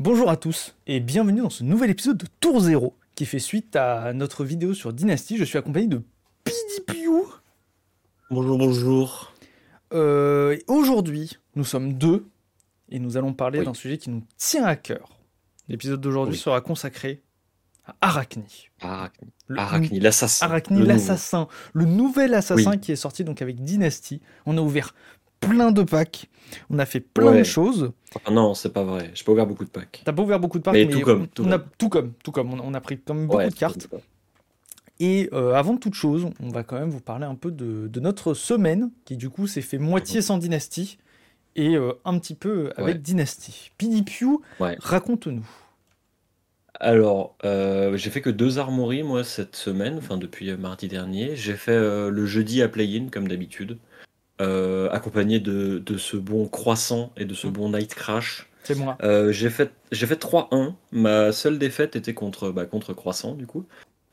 Bonjour à tous et bienvenue dans ce nouvel épisode de Tour Zéro qui fait suite à notre vidéo sur Dynasty. Je suis accompagné de Pidipiou. Bonjour, bonjour. Euh, aujourd'hui, nous sommes deux et nous allons parler Oui. d'un sujet qui nous tient à cœur. L'épisode d'aujourd'hui Oui. sera consacré à Arachni. Arachni, Arachni, l'assassin. Arachni, l'assassin, le nouvel assassin Oui. qui est sorti donc avec Dynasty. On a ouvert plein de packs, on a fait plein de choses. Ah non, c'est pas vrai. J'ai pas ouvert beaucoup de packs. T'as pas ouvert beaucoup de packs, Mais mais, tout comme, tout on a comme. tout comme, tout comme. On, on a pris quand même beaucoup Ouais, de cartes. Et euh, avant toute chose, on va quand même vous parler un peu de, de notre semaine, qui du coup s'est fait moitié sans Dynasty et avec un petit peu avec Ouais. Dynasty. Pidipiou, Ouais. raconte-nous. Alors, euh, j'ai fait que deux armories, moi, cette semaine, enfin, depuis euh, mardi dernier. J'ai fait euh, le jeudi à play-in, comme d'habitude, euh, accompagné de, de ce bon croissant et de ce Mm. bon night crash. C'est moi. Euh, j'ai fait, j'ai fait 3-1. Ma seule défaite était contre, bah, contre Croissant, du coup.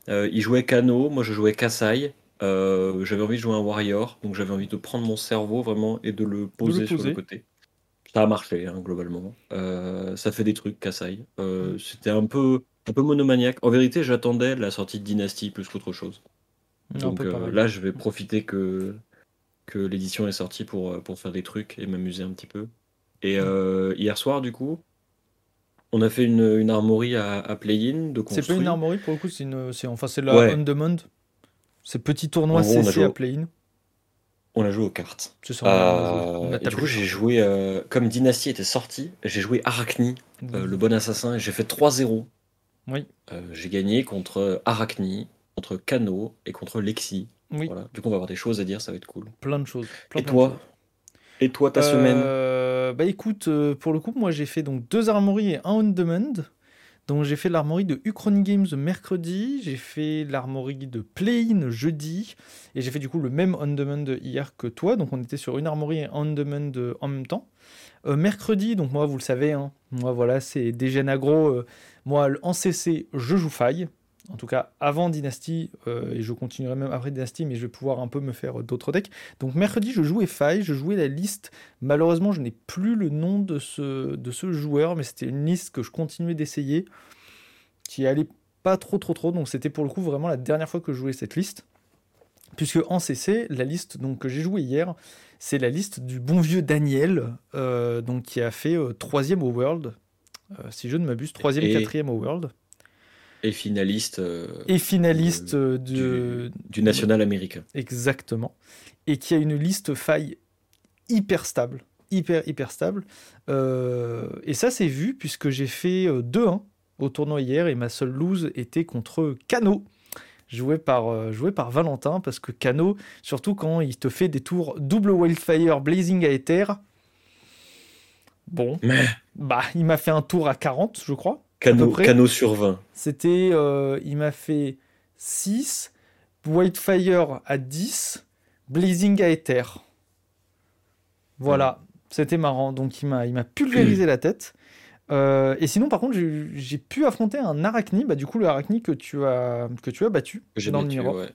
Euh, il jouait Kano, moi je jouais Kasai. J'avais envie de jouer un Warrior, donc j'avais envie de prendre mon cerveau vraiment et de le poser, sur poser. le côté. Ça a marché, hein, globalement. Ça fait des trucs, Kasai. Euh, C'était un peu, un peu monomaniaque. En vérité, j'attendais la sortie de Dynasty plus qu'autre chose. Donc euh, là, je vais profiter que, que l'édition est sortie pour, euh, pour faire des trucs et m'amuser un petit peu. Et euh, hier soir, du coup, on a fait une, une armorie à, à play-in C'est pas une armorie pour le coup, c'est enfin la Ouais. on demand. C'est petit tournoi gros, CC joué à play-in. On a joué aux cartes. C'est ça. Euh, et du coup, j'ai joué, euh, comme Dynasty était sorti, j'ai joué Arachni, euh, le bon assassin, et j'ai fait 3-0. Oui. J'ai gagné contre Arachni, contre Kano et contre Lexi. Oui, Voilà. Du coup, on va avoir des choses à dire, ça va être cool. plein de choses. plein, Et plein de toi choses. Et toi, ta semaine Euh, Bah écoute, euh, pour le coup, moi j'ai fait donc deux armories et un on demand. Donc j'ai fait l'armorie de Uchron Games mercredi, j'ai fait l'armorie de Play-in jeudi, et j'ai fait du coup le même on demand hier que toi. Donc on était sur une armorie et un on demand euh, en même temps. Euh, mercredi, donc moi vous le savez, hein, moi voilà, c'est DGN Agro. euh, moi en CC, je joue faille. En tout cas, avant Dynasty, euh, et je continuerai même après Dynasty, mais je vais pouvoir un peu me faire d'autres decks. Donc mercredi, je jouais faille, je jouais la liste Malheureusement, je n'ai plus le nom de ce, de ce joueur, mais c'était une liste que je continuais d'essayer, qui allait pas trop trop trop, donc c'était pour le coup vraiment la dernière fois que je jouais cette liste. Puisque en CC, la liste donc, que j'ai joué hier, c'est la liste du bon vieux Daniel, euh, donc, qui a fait euh, troisième au World, si je ne m'abuse, troisième, Et- quatrième au World, Et finaliste euh, et finaliste de- euh, de, du national américain. Exactement. Et qui a une liste faille hyper stable. Hyper, hyper stable. Euh, et ça, c'est vu puisque j'ai fait euh, 2-1 au tournoi hier et ma seule lose était contre Cano. Joué par, joué par Valentin parce que Cano, surtout quand il te fait des tours double Wildfire Blazing à Ether. Bon, Mais bah, il m'a fait un tour à 40, je crois. Cano, sur 20. C'était. euh, il m'a fait 6, Whitefire à 10, Blazing à Ether. Voilà, c'était marrant. Donc il m'a, il m'a pulvérisé la tête. Euh, et sinon, par contre, j'ai, j'ai pu affronter un Arachni, bah, du coup, le Arachni que tu as, que tu as battu j'ai dans le ouais.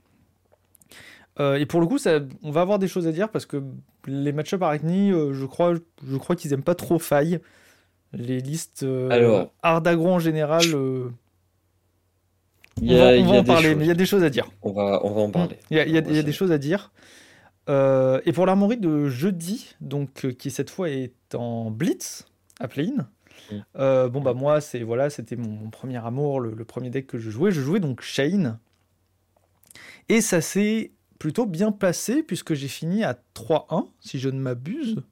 Euh, et pour le coup, ça, on va avoir des choses à dire parce que les match-up Arachni, euh, je crois, je crois qu'ils aiment pas trop faille. Les listes euh, Alors. en général. euh, on y va, on y en parler, choses. mais il y a des choses à dire. On va, on va en parler. Il y a, des choses à dire. Euh, et pour l'armorie de jeudi, donc euh, qui cette fois est en blitz à play-in. Mm. euh, bon bah moi c'est voilà c'était mon, mon premier amour, le, le premier deck que je jouais. Je jouais donc Shane et ça s'est plutôt bien passé puisque j'ai fini à 3-1 si je ne m'abuse.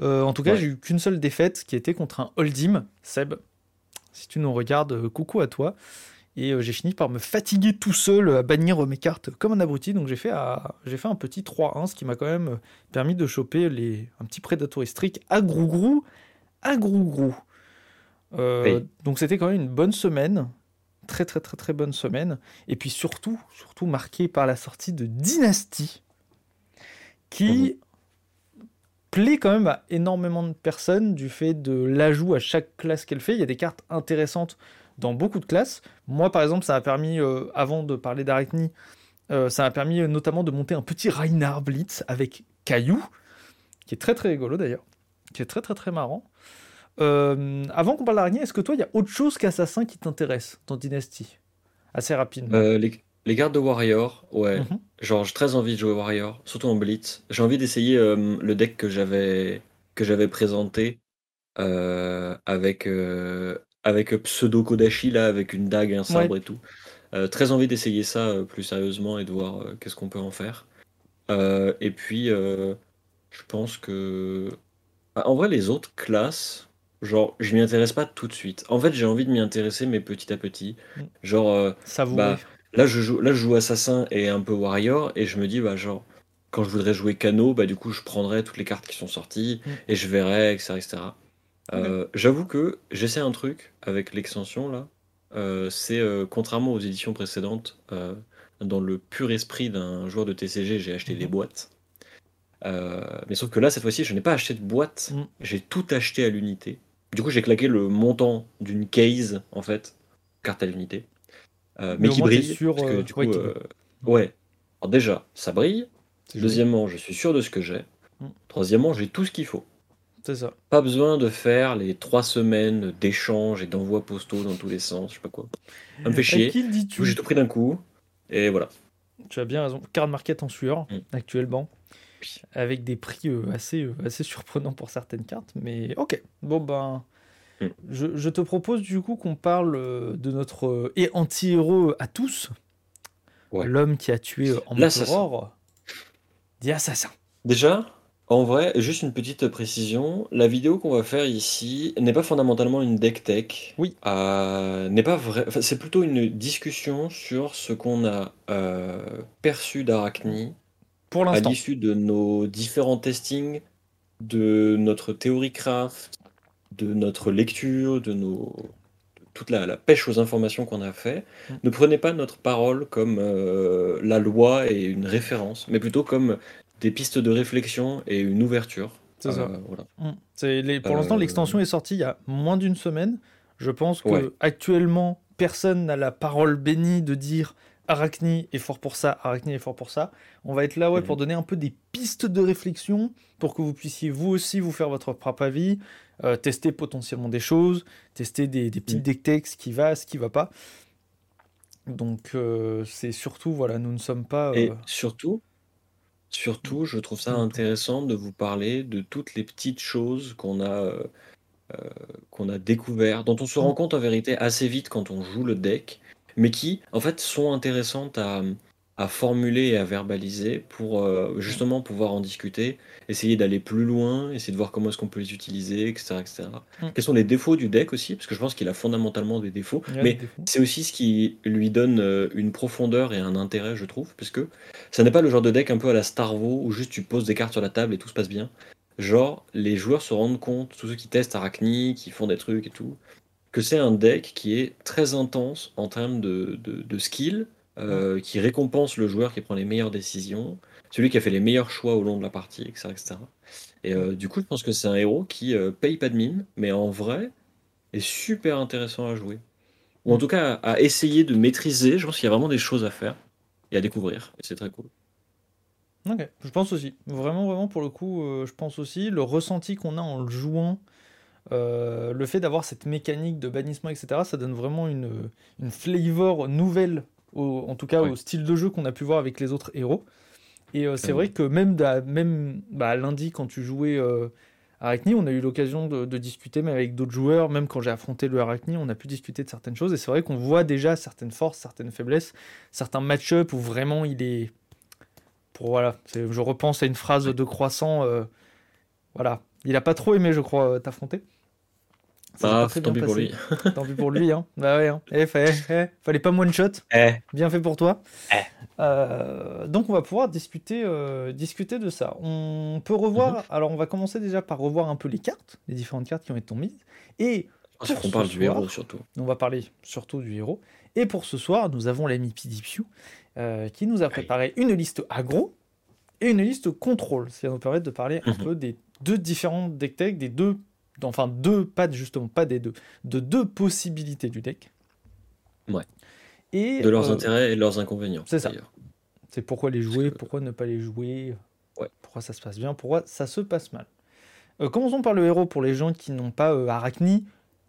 Euh, en tout cas Ouais. j'ai eu qu'une seule défaite qui était contre un Holdim Seb. Si tu nous regardes, euh, coucou à toi. Et euh, j'ai fini par me fatiguer tout seul à bannir mes cartes comme un abruti. Donc j'ai fait, à- fait un petit 3-1, ce qui m'a quand même permis de choper les, un petit Predatory Streak à Grougrou. À Grougrou. Euh, Oui. Donc c'était quand même une bonne semaine. Très très très très bonne semaine. Et puis surtout, surtout marquée par la sortie de Dynasty. Qui plaît quand même à énormément de personnes du fait de l'ajout à chaque classe qu'elle fait. Il y a des cartes intéressantes dans beaucoup de classes. Moi, par exemple, ça a permis, euh, avant de parler d'Arachni, euh, ça m'a permis euh, notamment de monter un petit Reinhard Blitz avec Caillou, qui est très très rigolo d'ailleurs, qui est très très très marrant. Avant qu'on parle d'araignée, est-ce que toi, il y a autre chose qu'Assassin qui t'intéresse dans Dynasty? Assez rapidement. Les gardes de Warrior, ouais. Mhm. Genre, j'ai très envie de jouer Warrior, surtout en Blitz. J'ai envie d'essayer euh, le deck que j'avais que j'avais présenté euh, avec, euh, avec Pseudo Kodashi, là, avec une dague, un sabre et tout. Très envie d'essayer ça plus sérieusement et de voir qu'est-ce qu'on peut en faire. Et puis, je pense que. Ah, En vrai, les autres classes, genre, je m'y intéresse pas tout de suite. En fait, j'ai envie de m'y intéresser, mais petit à petit. Mm. Genre, Savourer. bah, là, je joue, là, je joue Assassin et un peu Warrior, et je me dis, bah, genre, quand je voudrais jouer Kano, bah, du coup, je prendrais toutes les cartes qui sont sorties, Mm. et je verrais, etc. etc. Euh, J'avoue que j'essaie un truc avec l'extension, là. Euh, c'est euh, contrairement aux éditions précédentes, dans le pur esprit d'un joueur de TCG, j'ai acheté des Mhm. boîtes. Mais sauf que là, cette fois-ci, je n'ai pas acheté de boîte, Mm. j'ai tout acheté à l'unité. Du coup, j'ai claqué le montant d'une case, en fait, carte à l'unité, mais, Mais qui brille. sûr, parce que, euh, du ouais, coup, euh, ouais. Alors déjà, ça brille. Joli. Deuxièmement, je suis sûr de ce que j'ai. Mm. Troisièmement, j'ai tout ce qu'il faut. C'est ça. Pas besoin de faire les trois semaines d'échanges et d'envois postaux dans tous les sens, je sais pas quoi. Ça me fait chier. j'ai tout pris d'un coup. Et voilà. Tu as bien raison. Card market en sueur, Mm. actuellement. Avec des prix euh, assez, euh, assez surprenants pour certaines cartes. Mais ok. Bon, ben. Mm. Je, je te propose du coup qu'on parle euh, de notre euh, et anti-héros à tous. Ouais. L'homme qui a tué euh, en L'assassin. Emperor. Dit assassin. Déjà, en vrai, juste une petite précision. La vidéo qu'on va faire ici n'est pas fondamentalement une deck tech. Oui. Euh, n'est pas vrai. enfin, c'est plutôt une discussion sur ce qu'on a euh, perçu d'Arachni Pour à l'issue de nos différents testings, de notre théorie craft, de notre lecture, de nos de toute la, la pêche aux informations qu'on a fait. Mm. Ne prenez pas notre parole comme euh, la loi et une référence, mais plutôt comme des pistes de réflexion et une ouverture. C'est ça. Euh, voilà. Mm. Les- pour l'instant, Euh, l'extension est sortie il y a moins d'une semaine. Je pense que Ouais. actuellement, personne n'a la parole bénie de dire Arachni est fort pour ça, Arachni est fort pour ça. On va être là ouais, Mhm. pour donner un peu des pistes de réflexion pour que vous puissiez vous aussi vous faire votre propre avis, euh, tester potentiellement des choses, tester des, des petites Mhm. deck techs, ce qui va, ce qui va pas. Donc euh, c'est surtout, voilà, nous ne sommes pas... Et euh, surtout, surtout, je trouve ça intéressant de vous parler de toutes les petites choses qu'on a, qu'on a découvert, dont on se rend Mhm. compte en vérité assez vite quand on joue le deck, mais qui, en fait, sont intéressantes à, à formuler et à verbaliser pour euh, justement pouvoir en discuter, essayer d'aller plus loin, essayer de voir comment est-ce qu'on peut les utiliser, etc., etc. Mhm. Quels sont les défauts du deck aussi, parce que je pense qu'il a fondamentalement des défauts, mais défauts. c'est aussi ce qui lui donne euh, une profondeur et un intérêt, je trouve, parce que ça n'est pas le genre de deck un peu à la Starvo où juste tu poses des cartes sur la table et tout se passe bien. Genre, les joueurs se rendent compte, tous ceux qui testent Arachni, qui font des trucs et tout, que c'est un deck qui est très intense en termes de, de, de skill, euh, qui récompense le joueur qui prend les meilleures décisions, celui qui a fait les meilleurs choix au long de la partie, etc. etc. Et euh, du coup, je pense que c'est un héros qui euh, paye pas de mine, mais en vrai est super intéressant à jouer. Ou en tout cas à, à essayer de maîtriser. Je pense qu'il y a vraiment des choses à faire et à découvrir. Et c'est très cool. Ok, je pense aussi. Vraiment, vraiment, pour le coup, je pense aussi. Le ressenti qu'on a en le jouant, euh, le fait d'avoir cette mécanique de bannissement, etc., ça donne vraiment une, une flavor nouvelle, au- en tout cas au style de jeu qu'on a pu voir avec les autres héros. Et euh, c'est Clairement. vrai que même, même bah, lundi, quand tu jouais euh, Arachni, on a eu l'occasion de, de discuter, mais avec d'autres joueurs, même quand j'ai affronté le Arachni, on a pu discuter de certaines choses. Et c'est vrai qu'on voit déjà certaines forces, certaines faiblesses, certains match-up où vraiment il est. Pour, voilà, je repense à une phrase de croissant. euh, voilà, il a pas trop aimé, je crois, t'affronter. Ah, tant pis pour lui. Tant pis pour lui, hein. Bah ouais, hein. Eh, fa- eh, fallait pas one shot. Eh, Bien fait pour toi. Eh. Euh, donc on va pouvoir discuter, euh, discuter de ça. On peut revoir, Mhm. alors on va commencer déjà par revoir un peu les cartes, les différentes cartes qui ont été mises. Et qu'on ce parle du soir. héros surtout. on va parler surtout du héros. Et pour ce soir, nous avons l'ami Pidipiu euh, qui nous a préparé une liste aggro et une liste contrôle. Ce qui va nous permettre de parler un Mhm. peu des deux différents deck tech, des deux, enfin deux, pas justement pas des deux, de deux possibilités du deck. Ouais. Et De leurs euh, intérêts et de leurs inconvénients. c'est ça. c'est pourquoi les jouer, que- pourquoi ne pas les jouer, Ouais. pourquoi ça se passe bien, pourquoi ça se passe mal. Euh, commençons par le héros pour les gens qui n'ont pas euh, Arachni.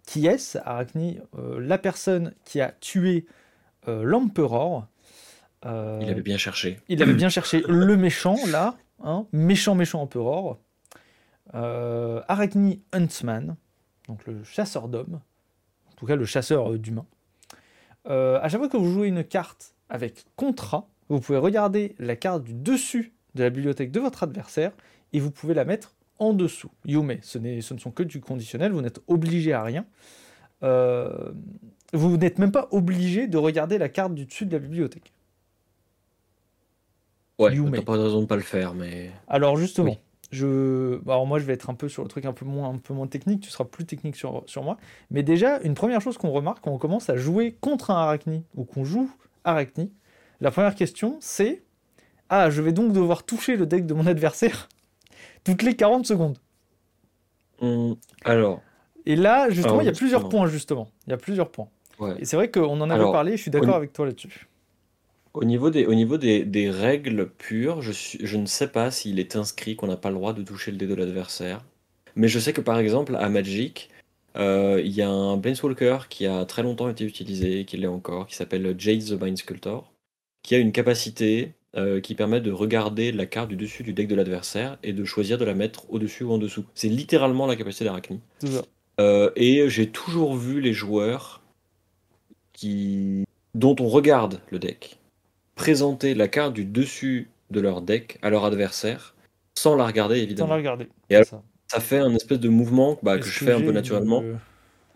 Qui est-ce? Arachni, euh, la personne qui a tué l'Emperor. Euh, Il avait bien cherché. il avait bien cherché le méchant, là. hein, méchant, méchant Emperor. Euh, Arachni Huntsman, donc le chasseur d'hommes. En tout cas, le chasseur euh, d'humains. Euh, à chaque fois que vous jouez une carte avec contrat, vous pouvez regarder la carte du dessus de la bibliothèque de votre adversaire et vous pouvez la mettre en dessous. Yume, ce, n'est- ce ne sont que du conditionnel, vous n'êtes obligé à rien. Euh, vous n'êtes même pas obligé de regarder la carte du dessus de la bibliothèque. Ouais, t'as pas de raison de pas le faire, mais. Alors justement, Oui. Je, bah, alors moi je vais être un peu sur le truc un peu moins, un peu moins technique, tu seras plus technique sur, sur moi. Mais déjà, une première chose qu'on remarque quand on commence à jouer contre un Arachni ou qu'on joue Arachni, la première question c'est Ah, je vais donc devoir toucher le deck de mon adversaire toutes les 40 secondes. Hum, alors, Et là, justement, Alors, il y a plusieurs points, justement. Il y a plusieurs points. ouais. Et c'est vrai qu'on en avait Alors, parlé, je suis d'accord avec toi là-dessus. Au niveau des, au niveau des, des règles pures, je, suis, je ne sais pas s'il est inscrit qu'on n'a pas le droit de toucher le dé de l'adversaire. Mais je sais que par exemple, à Magic, euh, il y a un Planeswalker qui a très longtemps été utilisé, qui l'est encore, qui s'appelle Jade the Mind Sculptor, qui a une capacité euh, qui permet de regarder la carte du dessus du deck de l'adversaire et de choisir de la mettre au-dessus ou en dessous. C'est littéralement la capacité. C'est ça. Euh, et j'ai toujours vu les joueurs qui... dont on regarde le deck présenter la carte du dessus de leur deck à leur adversaire sans la regarder Sans évidemment. la regarder. Et alors, ça. Ça fait un espèce de mouvement bah, que je fais un peu naturellement le-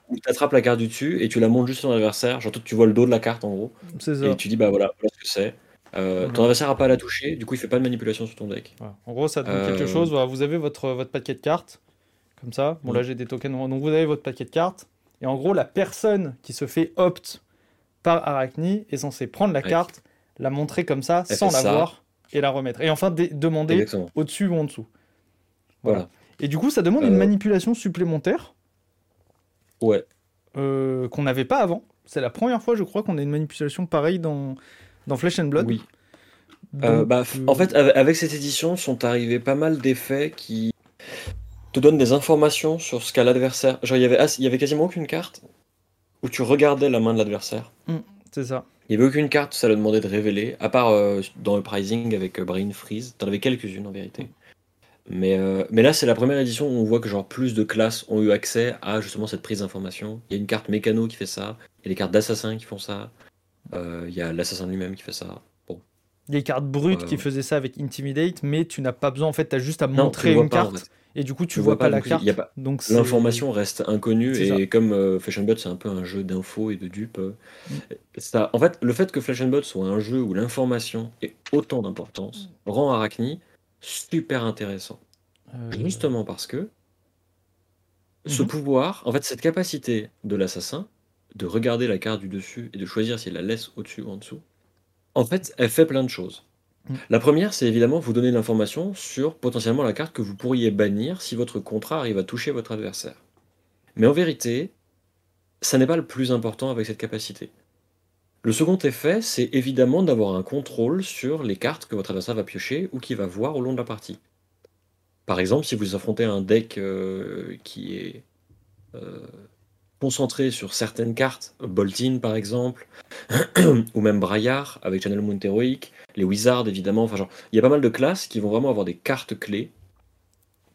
où tu attrapes la carte du dessus et tu la montes juste sur ton adversaire. Genre tu vois le dos de la carte en gros C'est ça. et tu dis bah voilà, voilà ce que c'est. Euh, Ton adversaire a pas à la toucher, du coup il fait pas de manipulation sur ton deck. Voilà. En gros, ça donne Euh, quelque chose. Voilà, vous avez votre, votre paquet de cartes, comme ça. Bon, Mm. là, j'ai des tokens. Donc, vous avez votre paquet de cartes. Et en gros, la personne qui se fait opt par Arachni est censée prendre la Ouais. carte, la montrer comme ça, Elle sans la ça. voir, et la remettre. Et enfin, demander au-dessus ou en dessous. Voilà. Voilà. Et du coup, ça demande une Euh, manipulation supplémentaire Ouais. euh, qu'on n'avait pas avant. C'est la première fois, je crois, qu'on a une manipulation pareille dans, dans Flesh and Blood. Oui. Euh, bah, En fait, avec cette édition, sont arrivés pas mal d'effets qui te donnent des informations sur ce qu'a l'adversaire. Genre, il y avait, quasiment aucune carte où tu regardais la main de l'adversaire. C'est ça. Il y avait aucune carte, ça leur demandait de révéler, à part euh, dans le pricing avec euh, Brain Freeze. T'en avais quelques-unes en vérité. Mais, euh, mais là, c'est la première édition où on voit que genre plus de classes ont eu accès à justement cette prise d'information. Il y a une carte mécano qui fait ça, il y a des cartes d'assassins qui font ça, euh, il y a l'assassin lui-même qui fait ça. Bon. Il y a des cartes brutes qui faisaient ça avec Intimidate, mais tu n'as pas besoin, en fait, tu as juste à Non, montrer le une pas, en carte, fait. Et du coup, tu vois vois pas, la carte. y a pas- Donc L'information reste inconnue et comme euh, Flash and Blood c'est un peu un jeu d'infos et de dupes, euh, Mm. ça, en fait le fait que Flash and Blood soit un jeu où l'information ait autant d'importance rend Arachni super intéressant. Euh, Justement parce que ce Mhm. pouvoir, en fait cette capacité de l'assassin de regarder la carte du dessus et de choisir s'il la laisse au-dessus ou en dessous, en fait elle fait plein de choses. Mm. La première, c'est évidemment vous donner l'information sur potentiellement la carte que vous pourriez bannir si votre contrat arrive à toucher votre adversaire. Mais en vérité, ça n'est pas le plus important avec cette capacité. Le second effet, c'est évidemment d'avoir un contrôle sur les cartes que votre adversaire va piocher ou qu'il va voir au long de la partie. Par exemple, si vous affrontez un deck euh, qui est euh, concentré sur certaines cartes, Boltin par exemple, ou même Braillard avec Channel Moon Heroic, les Wizards évidemment, enfin genre, il y a pas mal de classes qui vont vraiment avoir des cartes clés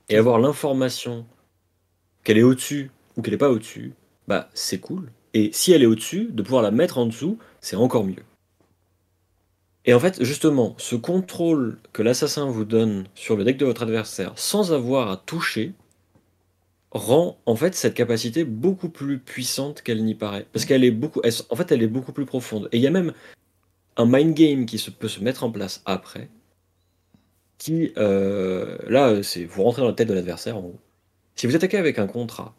et avoir l'information qu'elle est au-dessus ou qu'elle n'est pas au-dessus, bah c'est cool. Et si elle est au-dessus, de pouvoir la mettre en dessous, c'est encore mieux. Et en fait, justement, ce contrôle que l'assassin vous donne sur le deck de votre adversaire sans avoir à toucher rend en fait cette capacité beaucoup plus puissante qu'elle n'y paraît. Parce qu'elle est beaucoup, elle- en fait, elle est beaucoup plus profonde. Et il y a même un mind game qui se, peut se mettre en place après, qui, euh, là, c'est vous rentrez dans la tête de l'adversaire en gros. Si vous attaquez avec un contrat,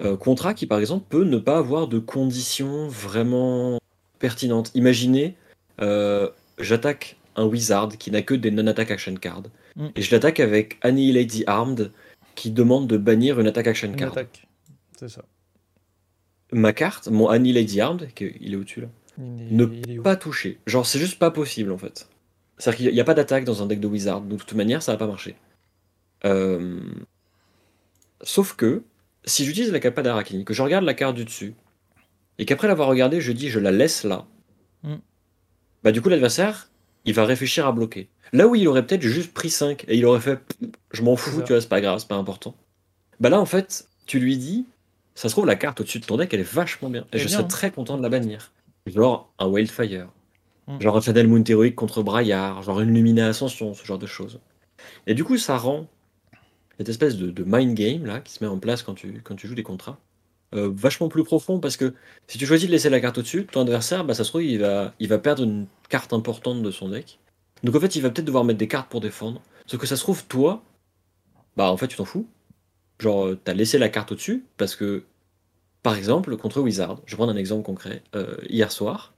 euh, contrat qui par exemple peut ne pas avoir de conditions vraiment pertinentes. Imaginez, euh, j'attaque un wizard qui n'a que des non-attack action cards, Mm. et je l'attaque avec Annihilate the Armed qui demande de bannir une attaque action une card. attaque. C'est ça. Ma carte, mon Annihilate Armed, il est au-dessus là, Il est- ne il est où pas toucher. Genre, c'est juste pas possible en fait. C'est-à-dire qu'il n'y a pas d'attaque dans un deck de wizard, donc de toute manière, ça va pas marcher. Euh, Sauf que, si j'utilise la capa d'Arachni, que je regarde la carte du dessus, et qu'après l'avoir regardée, je dis je la laisse là, Mm. bah du coup l'adversaire, il va réfléchir à bloquer. Là où il aurait peut-être juste pris 5 et il aurait fait je m'en fous, tu vois, c'est pas grave, c'est pas important. Bah là en fait, tu lui dis, ça se trouve la carte au-dessus de ton deck elle est vachement bien. Et je bien, serais hein. très content de la bannir. Genre un Wildfire. Mm. Genre un Channel Moon Heroic contre Braillard, genre une Lumina Ascension, ce genre de choses. Et du coup, ça rend cette espèce de, de mind game là qui se met en place quand tu, quand tu joues des contrats euh, vachement plus profond parce que si tu choisis de laisser la carte au-dessus, ton adversaire, bah, ça se trouve, il va, il va perdre une carte importante de son deck. Donc en fait, il va peut-être devoir mettre des cartes pour défendre. Sauf que ça se trouve, toi, bah en fait, tu t'en fous. Genre, euh, t'as laissé la carte au-dessus parce que, par exemple, contre Wizard, je vais prendre un exemple concret. Euh, hier soir,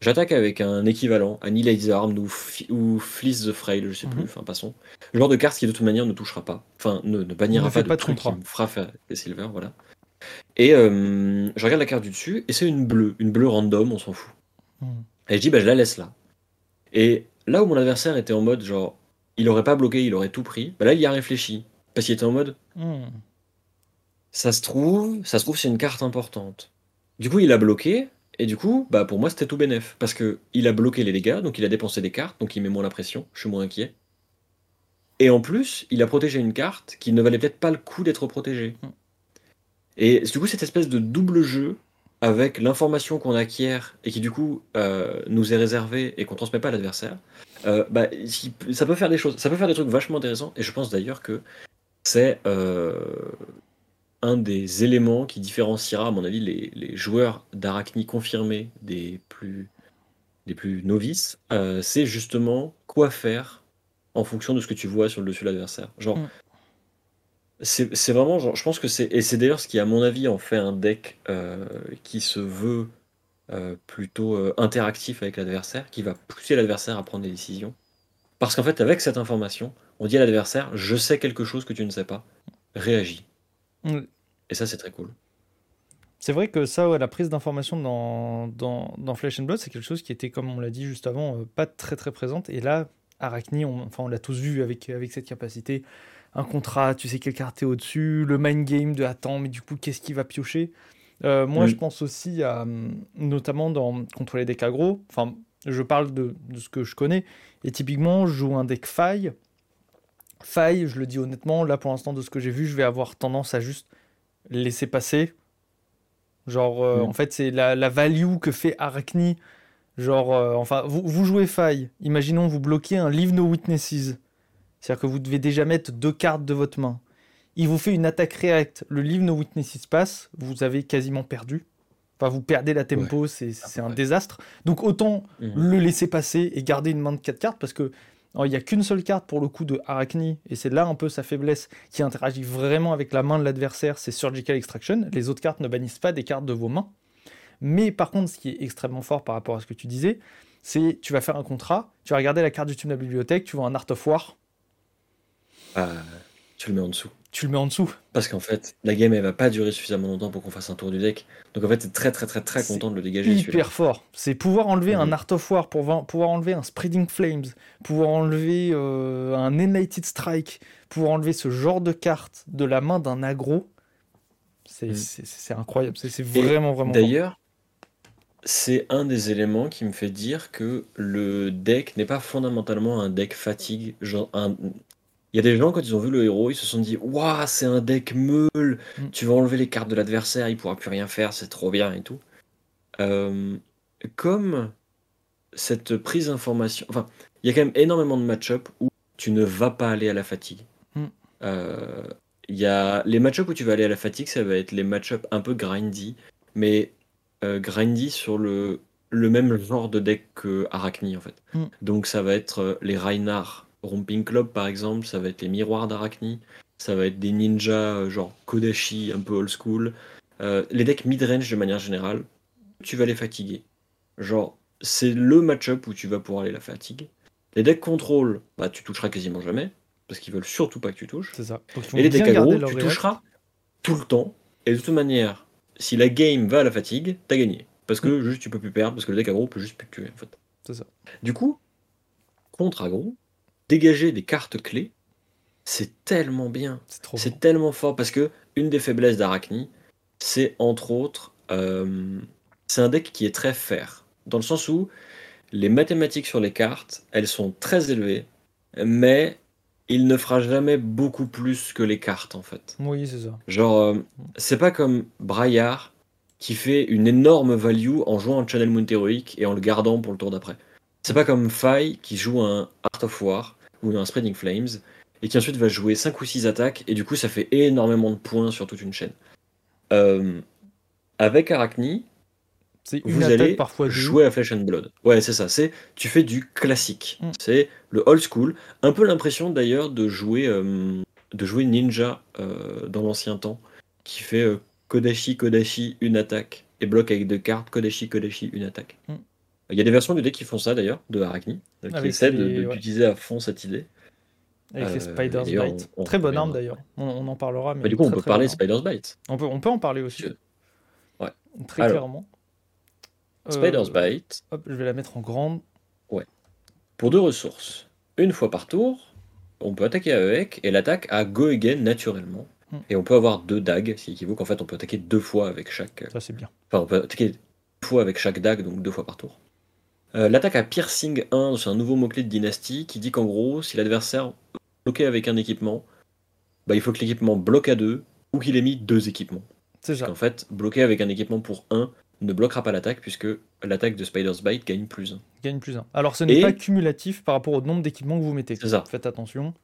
j'attaque avec un équivalent, Annihilate Armed ou, ou Fleece the Frail, je sais plus, Mhm. enfin passons. Le genre de carte qui de toute manière ne touchera pas, enfin ne, ne bannira pas pas de truc qui me fera faire des silver, voilà. Et euh, je regarde la carte du dessus et c'est une bleue, une bleue random, on s'en fout. Mm. Et je dis, bah, je la laisse là. Et là où mon adversaire était en mode, genre, il aurait pas bloqué, il aurait tout pris, bah là, il y a réfléchi. Parce qu'il était en mode, Mm. ça se trouve, ça se trouve, c'est une carte importante. Du coup, il a bloqué, et du coup, bah, pour moi, c'était tout bénef. Parce que il a bloqué les dégâts, donc il a dépensé des cartes, donc il met moins la pression, je suis moins inquiet. Et en plus, il a protégé une carte qui ne valait peut-être pas le coup d'être protégée. Mm. Et du coup, cette espèce de double jeu avec l'information qu'on acquiert et qui du coup euh, nous est réservée et qu'on transmet pas à l'adversaire, euh, bah, ça peut faire des choses, ça peut faire des trucs vachement intéressants. Et je pense d'ailleurs que c'est euh, un des éléments qui différenciera, à mon avis, les, joueurs d'Arachni confirmés des plus, novices. C'est justement quoi faire en fonction de ce que tu vois sur le dessus de l'adversaire. Genre, Mm. C'est vraiment, genre, je pense que c'est, et c'est d'ailleurs ce qui, à mon avis, en fait un deck euh, qui se veut euh, plutôt euh, interactif avec l'adversaire, qui va pousser l'adversaire à prendre des décisions. Parce qu'en fait, avec cette information, on dit à l'adversaire, je sais quelque chose que tu ne sais pas, réagis. Et ça, c'est très cool. C'est vrai que ça, ouais, la prise d'information dans, dans, dans Flesh and Blood, c'est quelque chose qui était, comme on l'a dit juste avant, euh, pas très très présente. Et là, Arachni, on, enfin, on l'a tous vu avec, avec cette capacité. Un contrat, tu sais quelle carte est au-dessus, le mind game de attends, mais du coup, qu'est-ce qu'il va piocher? Euh, Moi, je pense aussi à, hum, notamment dans, contre les decks aggro, enfin, je parle de, de ce que je connais. Et typiquement, je joue un deck faille. Faille, je le dis honnêtement, là pour l'instant, de ce que j'ai vu, je vais avoir tendance à juste laisser passer. Genre, euh, en fait, c'est la, la value que fait Arachni. Genre, euh, enfin, vous, vous jouez faille. Imaginons, vous bloquez un Leave No Witnesses. C'est-à-dire que vous devez déjà mettre deux cartes de votre main. Il vous fait une attaque react. Le Leave No Witnesses passe. Vous avez quasiment perdu. Enfin, vous perdez la tempo. C'est c'est un ouais. désastre. Donc, autant Mhm. le laisser passer et garder une main de 4 cartes parce que alors, il n'y a qu'une seule carte pour le coup de Arachni et c'est là un peu sa faiblesse qui interagit vraiment avec la main de l'adversaire, c'est Surgical Extraction. Les autres cartes ne bannissent pas des cartes de vos mains. Mais par contre, ce qui est extrêmement fort par rapport à ce que tu disais, c'est tu vas faire un contrat, tu vas regarder la carte du tube de la bibliothèque, tu vois un Art of War, Ah, tu le mets en dessous. tu le mets en dessous. Parce qu'en fait, la game, elle va pas durer suffisamment longtemps pour qu'on fasse un tour du deck. Donc en fait, t'es très très très très content de le dégager. Hyper fort. C'est pouvoir enlever un Mhm. Art of War, pour pouvoir enlever un Spreading Flames, pouvoir enlever euh, un Enlighted Strike, pouvoir enlever ce genre de carte de la main d'un aggro. C'est Mhm. incroyable. C'est vraiment, vraiment. D'ailleurs, c'est un des éléments qui me fait dire que le deck n'est pas fondamentalement un deck fatigue. Genre un- Il y a des gens, quand ils ont vu le héros, ils se sont dit Waouh, c'est un deck meule, Mm. tu vas enlever les cartes de l'adversaire, il pourra plus rien faire, c'est trop bien et tout. Euh, comme cette prise d'information. Enfin, il y a quand même énormément de match-up où tu ne vas pas aller à la fatigue. Mm. Euh, Il y a les match-up où tu vas aller à la fatigue, ça va être les match-up un peu grindy, mais euh, grindy sur le, le même genre de deck que Arachni en fait. Mm. Donc ça va être les Reinhardt Romping Club par exemple, ça va être les miroirs d'Arachni, ça va être des ninjas euh, genre Kodashi un peu old school, Euh, les decks mid-range de manière générale, tu vas les fatiguer. Genre, c'est le match-up où tu vas pouvoir aller la fatigue. Les decks contrôle, bah tu toucheras quasiment jamais, parce qu'ils veulent surtout pas que tu touches. C'est ça. Donc, Et les decks aggro, tu toucheras tout le temps. Et de toute manière, si la game va à la fatigue, t'as gagné. Parce que juste tu peux plus perdre, parce que le deck aggro peut juste plus te tuer en fait. C'est ça. Du coup, contre aggro, dégager des cartes clés, c'est tellement bien. C'est trop C'est fort. tellement fort parce que une des faiblesses d'Arachni, c'est entre autres, euh, c'est un deck qui est très fair, dans le sens où les mathématiques sur les cartes, elles sont très élevées, mais il ne fera jamais beaucoup plus que les cartes en fait. Oui, c'est ça. Genre, euh, c'est pas comme Braillard qui fait une énorme value en jouant un Channel Moon Heroic et en le gardant pour le tour d'après. C'est pas comme Fai qui joue un Art of War ou un Spreading Flames et qui ensuite va jouer 5 ou 6 attaques et du coup ça fait énormément de points sur toute une chaîne. Euh, avec Arachni, vous allez parfois jouer à Flesh and Blood. Ouais, c'est ça. C'est tu fais du classique. Mm. C'est le old school. Un peu l'impression d'ailleurs de jouer euh, de jouer Ninja euh, dans l'ancien temps, qui fait euh, Kodashi Kodashi une attaque et bloque avec deux cartes Kodashi Kodashi une attaque. Mm. Il y a des versions du deck qui font ça d'ailleurs de Arachni, euh, qui Avec essaient ouais. d'utiliser à fond cette idée. Avec les Euh, Spider's Bite. on- on très bonne arme d'ailleurs. On, on en parlera. Mais du coup, on peut parler Spider's Bite. On peut, on peut en parler aussi. Je- Ouais. Très Alors, clairement. Euh, Spider's Bite, Hop, je vais la mettre en grande. pour deux ressources. Une fois par tour, on peut attaquer avec, et l'attaque a go again naturellement. Hmm. Et on peut avoir deux dagues, ce qui équivaut qu'en fait on peut attaquer deux fois avec chaque. Ça, c'est bien. Enfin, on peut attaquer deux fois avec chaque dague, donc deux fois par tour. Euh, l'attaque à Piercing 1, c'est un nouveau mot-clé de dynastie qui dit qu'en gros, si l'adversaire est bloqué avec un équipement, bah, il faut que l'équipement bloque à deux ou qu'il ait mis deux équipements. C'est ça. En fait, bloquer avec un équipement pour 1 ne bloquera pas l'attaque puisque l'attaque de Spider's Bite gagne plus 1. Gagne plus 1. Alors, ce n'est Et- pas cumulatif par rapport au nombre d'équipements que vous mettez. C'est ça. Faites attention.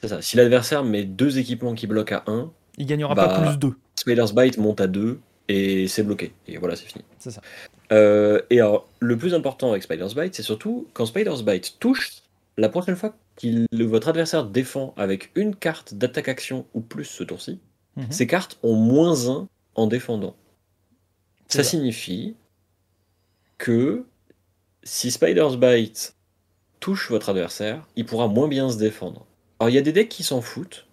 C'est ça. Si l'adversaire met deux équipements qui bloquent à 1, Il gagnera Bah, pas plus 2. Spider's Bite monte à 2 et c'est bloqué. Et voilà, c'est fini. C'est ça. Euh, et alors, le plus important avec Spider's Bite, c'est surtout quand Spider's Bite touche, la prochaine fois que votre adversaire défend avec une carte d'attaque-action ou plus ce tour-ci, Mhm. ces cartes ont moins 1 en défendant. Ça. signifie que si Spider's Bite touche votre adversaire, il pourra moins bien se défendre. Alors il y a des decks qui s'en foutent,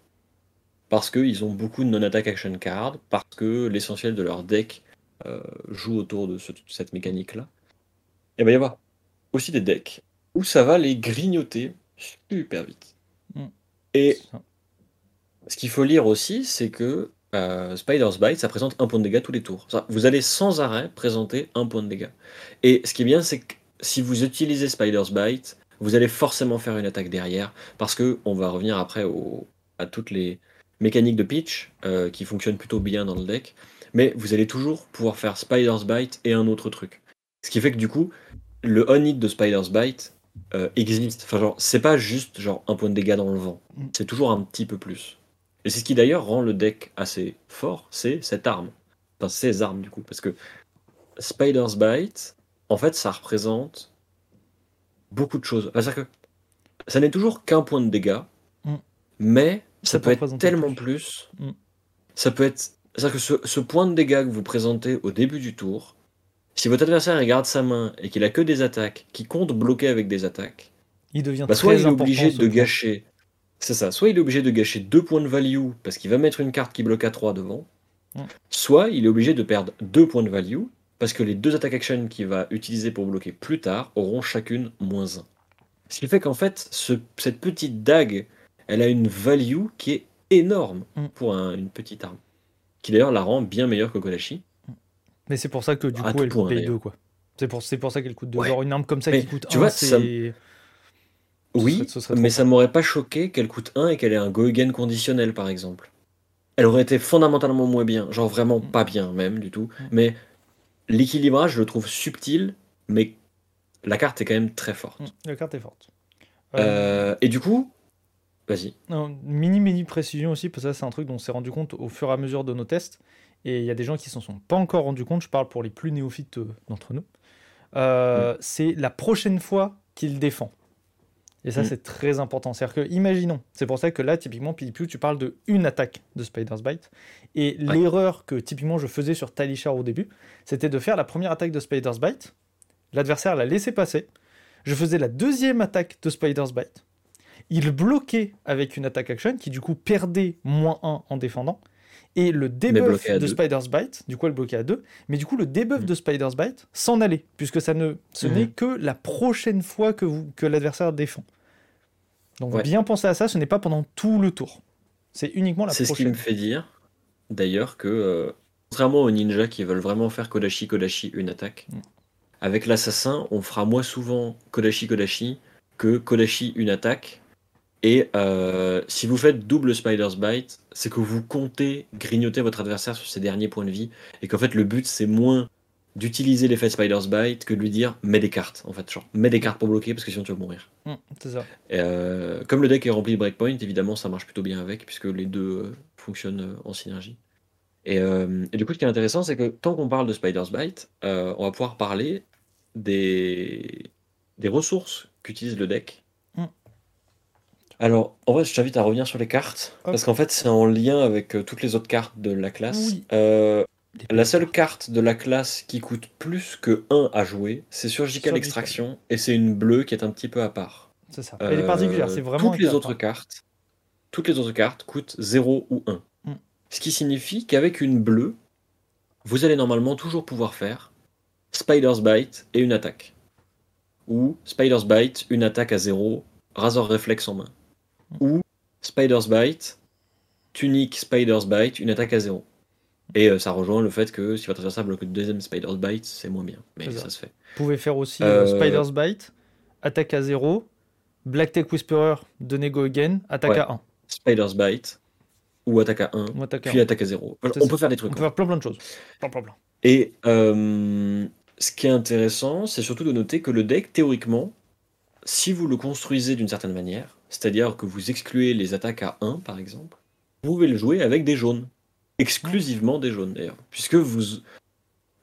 parce qu'ils ont beaucoup de non-attack action cards, parce que l'essentiel de leur deck euh, joue autour de ce- cette mécanique-là. Et ben il va y avoir aussi des decks où ça va les grignoter super vite. Mm. Et ce qu'il faut lire aussi, c'est que euh, Spider's Bite, ça présente un point de dégâts tous les tours. Ça, vous allez sans arrêt présenter un point de dégâts. Et ce qui est bien, c'est que si vous utilisez Spider's Bite, vous allez forcément faire une attaque derrière, parce que on va revenir après au- à toutes les mécaniques de pitch euh, qui fonctionnent plutôt bien dans le deck. Mais vous allez toujours pouvoir faire Spider's Bite et un autre truc. Ce qui fait que du coup, le on-hit de Spider's Bite euh, existe. Enfin, genre, c'est pas juste genre un point de dégâts dans le vent. Mm. C'est toujours un petit peu plus. Et c'est ce qui d'ailleurs rend le deck assez fort, c'est cette arme. Enfin, ces armes du coup. Parce que Spider's Bite, en fait, ça représente beaucoup de choses. Enfin, C'est-à-dire que ça n'est toujours qu'un point de dégâts, Mm. mais ça, Ça peut peut être tellement plus. Mm. Ça peut être. C'est-à-dire que ce, ce point de dégâts que vous présentez au début du tour, si votre adversaire garde sa main et qu'il a que des attaques, qui compte bloquer avec des attaques, Il devient bah, soit très il est obligé de gâcher. C'est ça. Soit il est obligé de gâcher deux points de value parce qu'il va mettre une carte qui bloque à 3 devant. Mm. Soit il est obligé de perdre deux points de value parce que les deux attaques action qu'il va utiliser pour bloquer plus tard auront chacune moins 1. Ce qui fait qu'en fait, ce- cette petite dague, elle a une value qui est énorme Mm. pour un- une petite arme. Qui d'ailleurs la rend bien meilleure que Kodashi. Mais c'est pour ça que du coup, elle d'ailleurs. 2 quoi. C'est pour, pour ça qu'elle coûte 2. Ouais. Genre une arme comme ça Mais qui coûte tu 1, vois, ça c'est. Oui, serait- ce serait trop mais ça m'aurait pas choqué qu'elle coûte 1 et qu'elle ait un go again conditionnel par exemple. Elle aurait été fondamentalement moins bien, genre vraiment Mm. pas bien même du tout. Mm. Mais l'équilibrage, je le trouve subtil, mais la carte est quand même très forte. Mm, La carte est forte. Euh, et du coup, vas-y. Mini mini précision aussi, parce que ça c'est un truc dont on s'est rendu compte au fur et à mesure de nos tests. Et il y a des gens qui s'en sont pas encore rendu compte, je parle pour les plus néophytes euh, d'entre nous. Euh, C'est la prochaine fois qu'il défend. Et ça Mm. c'est très important. C'est-à-dire que, imaginons, c'est pour ça que là, typiquement, Pilipiu, tu parles de une attaque de Spider's Bite. Et Ouais. l'erreur que typiquement je faisais sur Talishar au début, c'était de faire la première attaque de Spider's Bite. L'adversaire la laissait passer. Je faisais la deuxième attaque de Spider's Bite. Il bloquait avec une attaque action qui du coup perdait moins 1 en défendant. Et le debuff de deux. Spider's Bite, du coup elle bloquait à 2, mais du coup le debuff Mhm. de Spider's Bite s'en allait, puisque ça ne, ce Mhm. n'est que la prochaine fois que, vous, que l'adversaire défend. Donc Ouais. bien penser à ça, ce n'est pas pendant tout le tour. C'est uniquement la C'est ce qui prochaine. me fait dire d'ailleurs que, euh, contrairement aux ninjas qui veulent vraiment faire Kodashi Kodashi une attaque, Mm. avec l'assassin, on fera moins souvent Kodashi Kodashi que Kodashi une attaque. Et euh, si vous faites double Spider's Bite, c'est que vous comptez grignoter votre adversaire sur ses derniers points de vie, et qu'en fait le but c'est moins d'utiliser l'effet Spider's Bite que de lui dire mets des cartes, en fait, genre mets des cartes pour bloquer parce que sinon tu vas mourir. Mm, c'est ça. Et, euh, comme le deck est rempli de breakpoint, évidemment, ça marche plutôt bien avec, puisque les deux euh, fonctionnent en synergie. Et, euh, et du coup, ce qui est intéressant, c'est que tant qu'on parle de Spider's Bite, on va pouvoir parler des, des ressources qu'utilise le deck. Alors, en vrai, je t'invite à revenir sur les cartes, parce qu'en fait, c'est en lien avec euh, toutes les autres cartes de la classe. Oui. Euh, la seule carte de la classe qui coûte plus que 1 à jouer, c'est Surgical Surgical. Extraction, et c'est une bleue qui est un petit peu à part. C'est ça. Elle est particulière, c'est Euh, vraiment. Toutes les un autres cartes, toutes les autres cartes coûtent 0 ou 1. Mm. Ce qui signifie qu'avec une bleue, vous allez normalement toujours pouvoir faire Spider's Bite et une attaque. Ou Spider's Bite, une attaque à 0, Razor Reflex en main. Ou Spider's Bite, Tunique Spider's Bite, une attaque à 0. Et euh, ça rejoint le fait que si votre adversaire bloque le deuxième Spider's Bite, c'est moins bien. Mais ça. ça se fait. Vous pouvez faire aussi euh, Euh, Spider's Bite, attaque à 0, Black Tech Whisperer, donner go again, attaque Ouais. à 1. Spider's Bite, ou attaque à 1, Ou attaque à puis 1. attaque à 0. C'est On ça. peut faire des On trucs. peut faire plein plein de choses. Plein plein plein. Et euh, ce qui est intéressant, c'est surtout de noter que le deck, théoriquement, si vous le construisez d'une certaine manière, c'est-à-dire que vous excluez les attaques à 1 par exemple, vous pouvez le jouer avec des jaunes. Exclusivement des jaunes d'ailleurs. Puisque vous...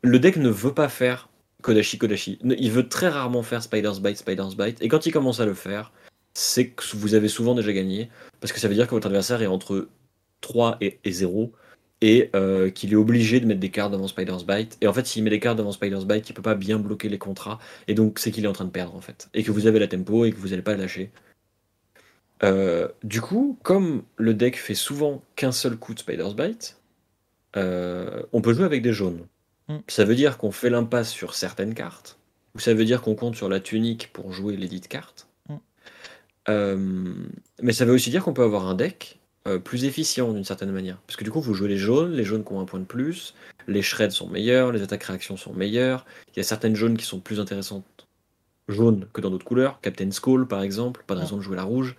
le deck ne veut pas faire Kodashi Kodashi. Ne- Il veut très rarement faire Spider's Bite, Spider's Bite. Et quand il commence à le faire, c'est que vous avez souvent déjà gagné. Parce que ça veut dire que votre adversaire est entre 3 et, et 0 et euh, qu'il est obligé de mettre des cartes devant Spider's Bite. Et en fait, s'il met des cartes devant Spider's Bite, il peut pas bien bloquer les contrats. Et donc, c'est qu'il est en train de perdre, en fait. Et que vous avez la tempo et que vous n'allez pas le lâcher. Euh, du coup, comme le deck fait souvent qu'un seul coup de Spider's Bite, euh, on peut jouer avec des jaunes. Mm. Ça veut dire qu'on fait l'impasse sur certaines cartes, ou ça veut dire qu'on compte sur la tunique pour jouer les dites cartes. Mm. Euh, mais ça veut aussi dire qu'on peut avoir un deck plus efficient d'une certaine manière. Parce que du coup, vous jouez les jaunes, les jaunes qui ont un point de plus, les shreds sont meilleurs, les attaques réactions sont meilleures, il y a certaines jaunes qui sont plus intéressantes jaunes que dans d'autres couleurs, Captain Skull par exemple, pas de raison de jouer la rouge.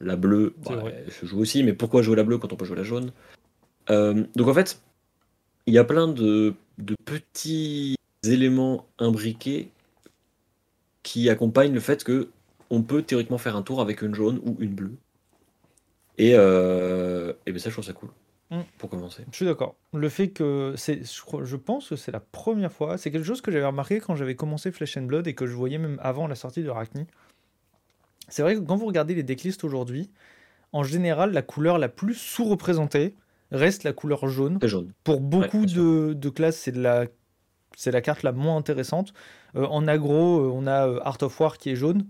La bleue, bah, elle se joue aussi, mais pourquoi jouer la bleue quand on peut jouer la jaune Euh, Donc en fait, il y a plein de, de petits éléments imbriqués qui accompagnent le fait que on peut théoriquement faire un tour avec une jaune ou une bleue. Et, euh, et ben ça, je trouve ça cool. Mm. Pour commencer. Je suis d'accord. Le fait que c'est, je, pense que c'est la première fois, c'est quelque chose que j'avais remarqué quand j'avais commencé Flesh and Blood et que je voyais même avant la sortie de Arachni. C'est vrai que quand vous regardez les decklists aujourd'hui, en général, la couleur la plus sous-représentée reste la couleur jaune. Jaune. Pour beaucoup de, de classes, c'est la, c'est la carte la moins intéressante. Euh, en aggro, euh, on a euh, Art of War qui est jaune,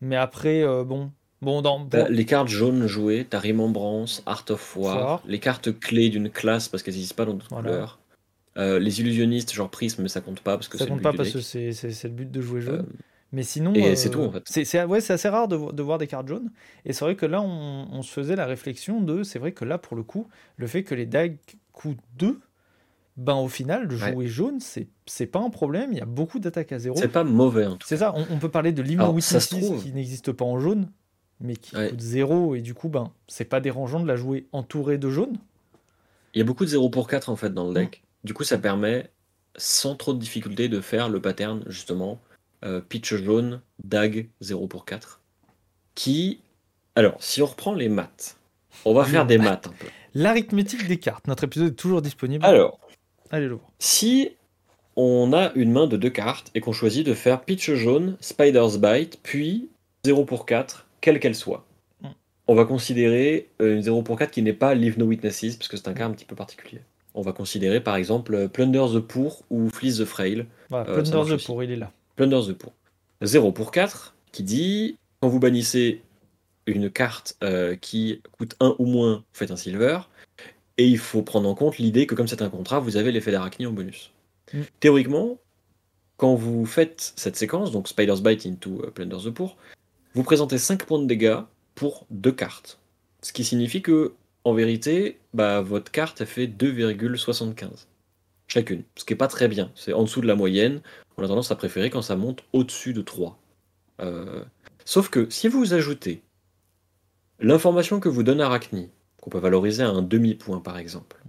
mais après, euh, bon, bon dans Bah, pour- les cartes jaunes jouées, t'as Remembrance, Art of War, War. les cartes clés d'une classe parce qu'elles n'existent pas dans d'autres Voilà. couleurs. Les illusionnistes, genre Prisme, mais ça compte pas parce que ça compte pas parce que c'est le but de jouer jaune. Mais sinon, Et euh, c'est tout, en fait. C'est, c'est- ouais, c'est assez rare de, vo- de voir des cartes jaunes. Et c'est vrai que là, on, on se faisait la réflexion de, c'est vrai que là, pour le coup, le fait que les dagues coûtent 2, ben au final, de Ouais. jouer jaune, c'est, c'est pas un problème. Il y a beaucoup d'attaques à zéro. c'est pas mauvais. En tout C'est ça, on, on peut parler de trouve- qui n'existe pas en jaune, mais qui Ouais. coûte 0. Et du coup, ben, c'est pas dérangeant de la jouer entourée de jaune. Il y a beaucoup de 0 pour 4 en fait dans le deck. Du coup, ça permet sans trop de difficulté de faire le pattern justement pitch jaune, dag 0 pour 4. Qui. Alors, si on reprend les maths, on va faire des maths un peu. L'arithmétique des cartes. Notre épisode est toujours disponible. Alors, Allez le voir. si on a une main de deux cartes et qu'on choisit de faire pitch jaune, Spider's Bite, puis 0 pour 4, quelle qu'elle soit, Mm. on va considérer euh, une 0 pour 4 qui n'est pas Leave No Witnesses, parce que c'est un cas un petit peu particulier. On va considérer par exemple euh, Plunder the Poor ou Fleece the Frail. Voilà, Euh, Plunder the pour il est là. Plunder the Poor. 0 pour 4, qui dit quand vous bannissez une carte euh, qui coûte 1 ou moins, vous faites un silver. Et il faut prendre en compte l'idée que comme c'est un contrat, vous avez l'effet d'arachnie en bonus. Mm. Théoriquement, quand vous faites cette séquence, donc Spider's Bite into euh, Plunder the Poor, vous présentez 5 points de dégâts pour deux cartes. Ce qui signifie que en vérité, bah, votre carte a fait 2,75 chacune, ce qui n'est pas très bien. C'est en dessous de la moyenne. On a tendance à préférer quand ça monte au-dessus de 3. Euh, sauf que si vous ajoutez l'information que vous donne Arachni, qu'on peut valoriser à un demi-point par exemple,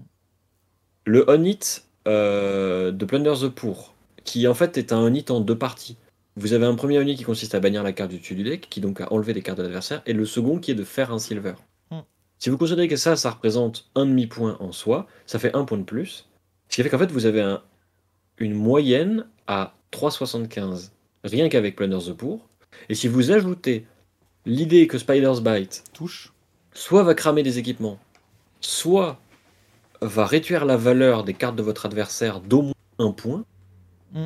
le on-hit euh, de Plunder the Poor, qui en fait est un on-hit en deux parties. Vous avez un premier on-hit qui consiste à bannir la carte du dessus du deck, qui donc a enlevé des cartes de l'adversaire, et le second qui est de faire un silver. Hmm. Si vous considérez que ça, ça représente un demi-point en soi, ça fait un point de plus. Ce qui fait qu'en fait, vous avez un- une moyenne à 3,75 rien qu'avec Plunder the Poor. Et si vous ajoutez l'idée que Spider's Bite Touche. soit va cramer des équipements, soit va réduire la valeur des cartes de votre adversaire d'au moins un point, Mm.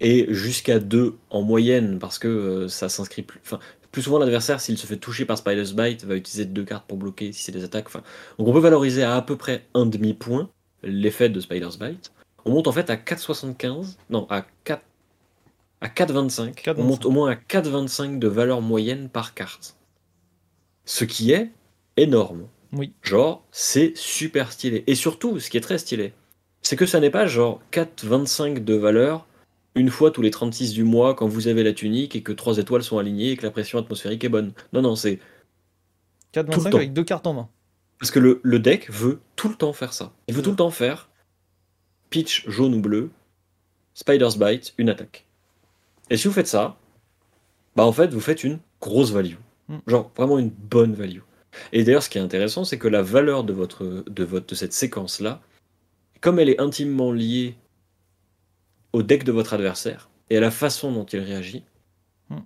et jusqu'à deux en moyenne, parce que euh, ça s'inscrit plus. Enfin, plus souvent, l'adversaire, s'il se fait toucher par Spider's Bite, va utiliser deux cartes pour bloquer si c'est des attaques. Enfin, donc on peut valoriser à à peu près un demi-point l'effet de Spider's Bite. On monte en fait à 4,75. Non, à 4. À 4,25. 4,25. On monte au moins à 4,25 de valeur moyenne par carte. Ce qui est énorme. Oui. Genre, c'est super stylé. Et surtout, ce qui est très stylé, c'est que ça n'est pas genre 4,25 de valeur une fois tous les 36 du mois quand vous avez la tunique et que trois étoiles sont alignées et que la pression atmosphérique est bonne. Non, non, c'est 4,25 temps. avec deux cartes en main. parce que le, le deck veut tout le temps faire ça. Il veut tout le temps faire pitch jaune ou bleu, Spider's Bite, une attaque. Et si vous faites ça, bah en fait, vous faites une grosse value. Mm. Genre vraiment une bonne value. Et d'ailleurs, ce qui est intéressant, c'est que la valeur de, votre, de, votre, de cette séquence-là, comme elle est intimement liée au deck de votre adversaire et à la façon dont il réagit, Mm.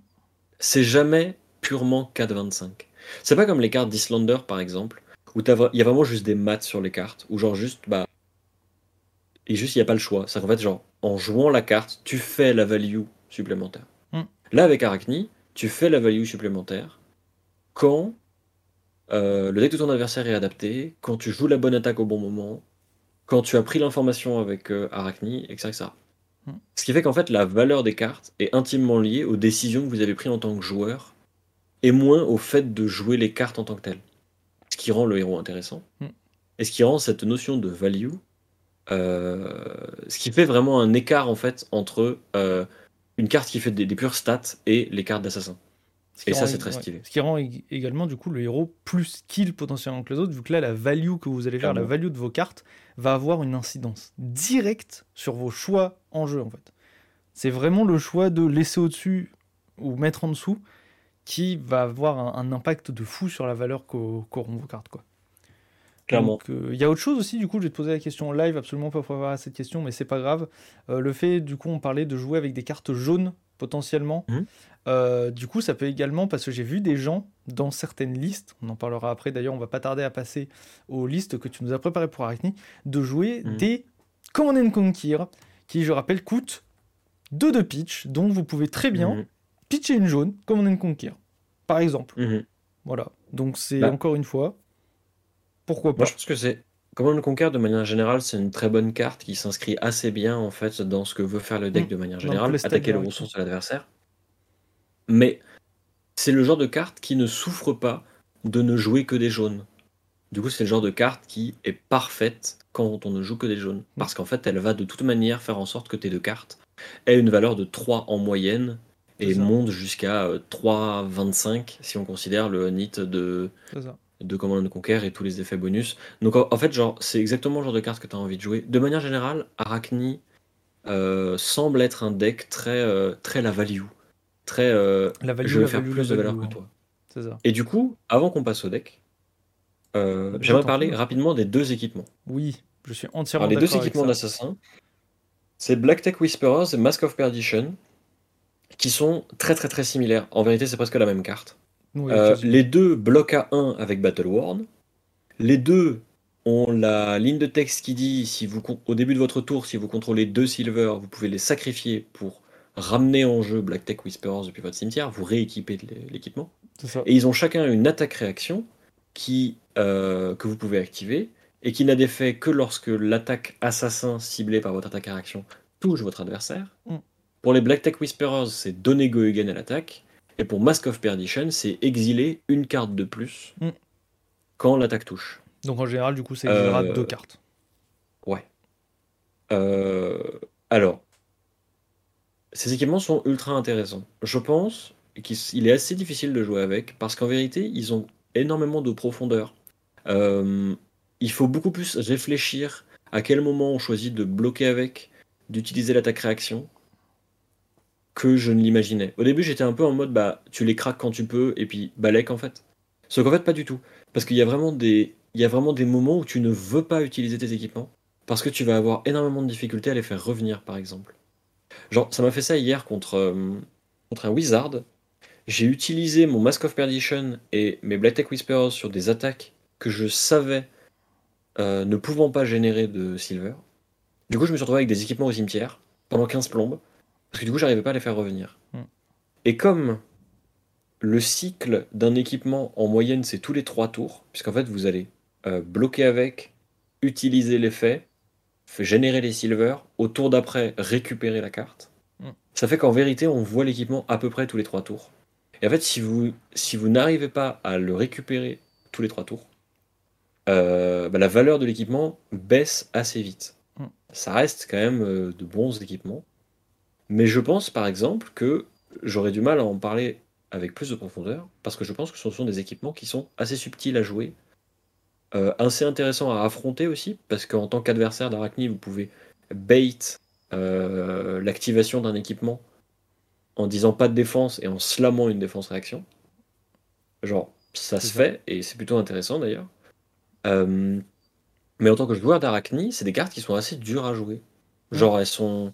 c'est jamais purement 4-25. C'est pas comme les cartes d'Islander, par exemple, où il y a vraiment juste des maths sur les cartes, où genre juste, bah. Et juste, il n'y a pas le choix. C'est qu'en fait, genre, en jouant la carte, tu fais la value supplémentaire. Mm. Là, avec Arachni, tu fais la value supplémentaire quand euh, le deck de ton adversaire est adapté, quand tu joues la bonne attaque au bon moment, quand tu as pris l'information avec euh, Arachni, etc. etc. Mm. Ce qui fait qu'en fait, la valeur des cartes est intimement liée aux décisions que vous avez prises en tant que joueur, et moins au fait de jouer les cartes en tant que telles. Ce qui rend le héros intéressant, Mm. et ce qui rend cette notion de value, euh, ce qui fait vraiment un écart en fait entre euh, une carte qui fait des, des pures stats et les cartes d'assassin. Et ça, c'est très stylé. Ce qui rend ég- également du coup le héros plus skill potentiellement que les autres, vu que là la value que vous allez faire, la value de vos cartes, va avoir une incidence directe sur vos choix en jeu en fait. C'est vraiment le choix de laisser au-dessus ou mettre en dessous qui va avoir un, un impact de fou sur la valeur qu'au- qu'auront vos cartes quoi. Clairement. Donc, euh, Il y a autre chose aussi, du coup, je vais te poser la question en live, absolument pas préparé à cette question, mais c'est pas grave. Euh, le fait, du coup, on parlait de jouer avec des cartes jaunes, potentiellement. Mhm. Euh, du coup, ça peut également, parce que j'ai vu des gens dans certaines listes, on en parlera après d'ailleurs, on va pas tarder à passer aux listes que tu nous as préparées pour Arachni, de jouer Mhm. des Command and Conquer, qui, je rappelle, coûtent 2 de pitch, dont vous pouvez très bien Mhm. Pitcher une jaune, Command and Conquer, par exemple. Mhm. Voilà. Donc, c'est Bah. encore une fois, pourquoi pas. Moi, je pense que c'est. Command Conquer, de manière générale, c'est une très bonne carte qui s'inscrit assez bien en fait dans ce que veut faire le deck Mm. de manière le générale, attaquer les direct. ressources de l'adversaire. Mais c'est le genre de carte qui ne souffre pas de ne jouer que des jaunes. Du coup, c'est le genre de carte qui est parfaite quand on ne joue que des jaunes. Parce qu'en fait, elle va de toute manière faire en sorte que tes deux cartes aient une valeur de 3 en moyenne et montent jusqu'à euh, 3,25 si on considère le NIT de, de Command Conquer et tous les effets bonus. Donc en, en fait, genre, c'est exactement le genre de carte que tu as envie de jouer. De manière générale, Arachni euh, semble être un deck très, euh, très la value. Très euh, La value, je vais la faire value, plus de valeur value, que hein. toi. Ça. Et du coup, avant qu'on passe au deck, euh, j'aimerais parler rapidement des deux équipements. Oui, je suis entièrement Alors, les deux d'accord équipements d'assassins, c'est Black Tech Whisperers et Mask of Perdition, qui sont très très très similaires. En vérité, c'est presque la même carte. Oui, Euh, les deux bloquent à 1 avec Battle Worn. Les deux ont la ligne de texte qui dit si vous au début de votre tour, si vous contrôlez deux silver, vous pouvez les sacrifier pour ramener en jeu Black Tech Whisperers depuis votre cimetière, vous rééquipez l'équipement. Et ils ont chacun une attaque-réaction qui, euh, que vous pouvez activer et qui n'a d'effet que lorsque l'attaque assassin ciblée par votre attaque-réaction touche votre adversaire. Mm. Pour les Black Tech Whisperers, c'est donner Go Again à l'attaque. Et pour Mask of Perdition, c'est exiler une carte de plus Mm. quand l'attaque touche. Donc en général, du coup, ça exilera Euh, deux cartes. ouais. Euh, alors, ces équipements sont ultra intéressants. Je pense qu'il est assez difficile de jouer avec parce qu'en vérité, ils ont énormément de profondeur. Euh, il faut beaucoup plus réfléchir à quel moment on choisit de bloquer avec, d'utiliser l'attaque-réaction, que je ne l'imaginais. Au début, j'étais un peu en mode, bah, tu les craques quand tu peux, et puis balèque en fait. Sauf qu'en fait, pas du tout. Parce qu'il y a vraiment des, y a vraiment des moments où tu ne veux pas utiliser tes équipements, parce que tu vas avoir énormément de difficultés à les faire revenir, par exemple. Genre, ça m'a fait ça hier contre, euh, contre un Wizard. J'ai utilisé mon Mask of Perdition et mes Black Tech Whisperers sur des attaques que je savais euh, ne pouvant pas générer de silver. Du coup, je me suis retrouvé avec des équipements au cimetière pendant 15 plombes, parce que du coup, j'arrivais pas à les faire revenir. Mm. Et comme le cycle d'un équipement en moyenne, c'est tous les 3 tours, puisqu'en fait, vous allez euh, bloquer avec, utiliser l'effet, générer les silver, au tour d'après, récupérer la carte. Mm. Ça fait qu'en vérité, on voit l'équipement à peu près tous les 3 tours. Et en fait, si vous, si vous n'arrivez pas à le récupérer tous les 3 tours, euh, bah, la valeur de l'équipement baisse assez vite. Mm. Ça reste quand même euh, de bons équipements. Mais je pense par exemple que j'aurais du mal à en parler avec plus de profondeur, parce que je pense que ce sont des équipements qui sont assez subtils à jouer, euh, assez intéressants à affronter aussi, parce qu'en tant qu'adversaire d'Arachni, vous pouvez bait euh, l'activation d'un équipement en disant pas de défense et en slammant une défense réaction. Genre, ça se fait, et c'est plutôt intéressant d'ailleurs. Euh, mais en tant que joueur d'Arachni, c'est des cartes qui sont assez dures à jouer. Genre, elles sont.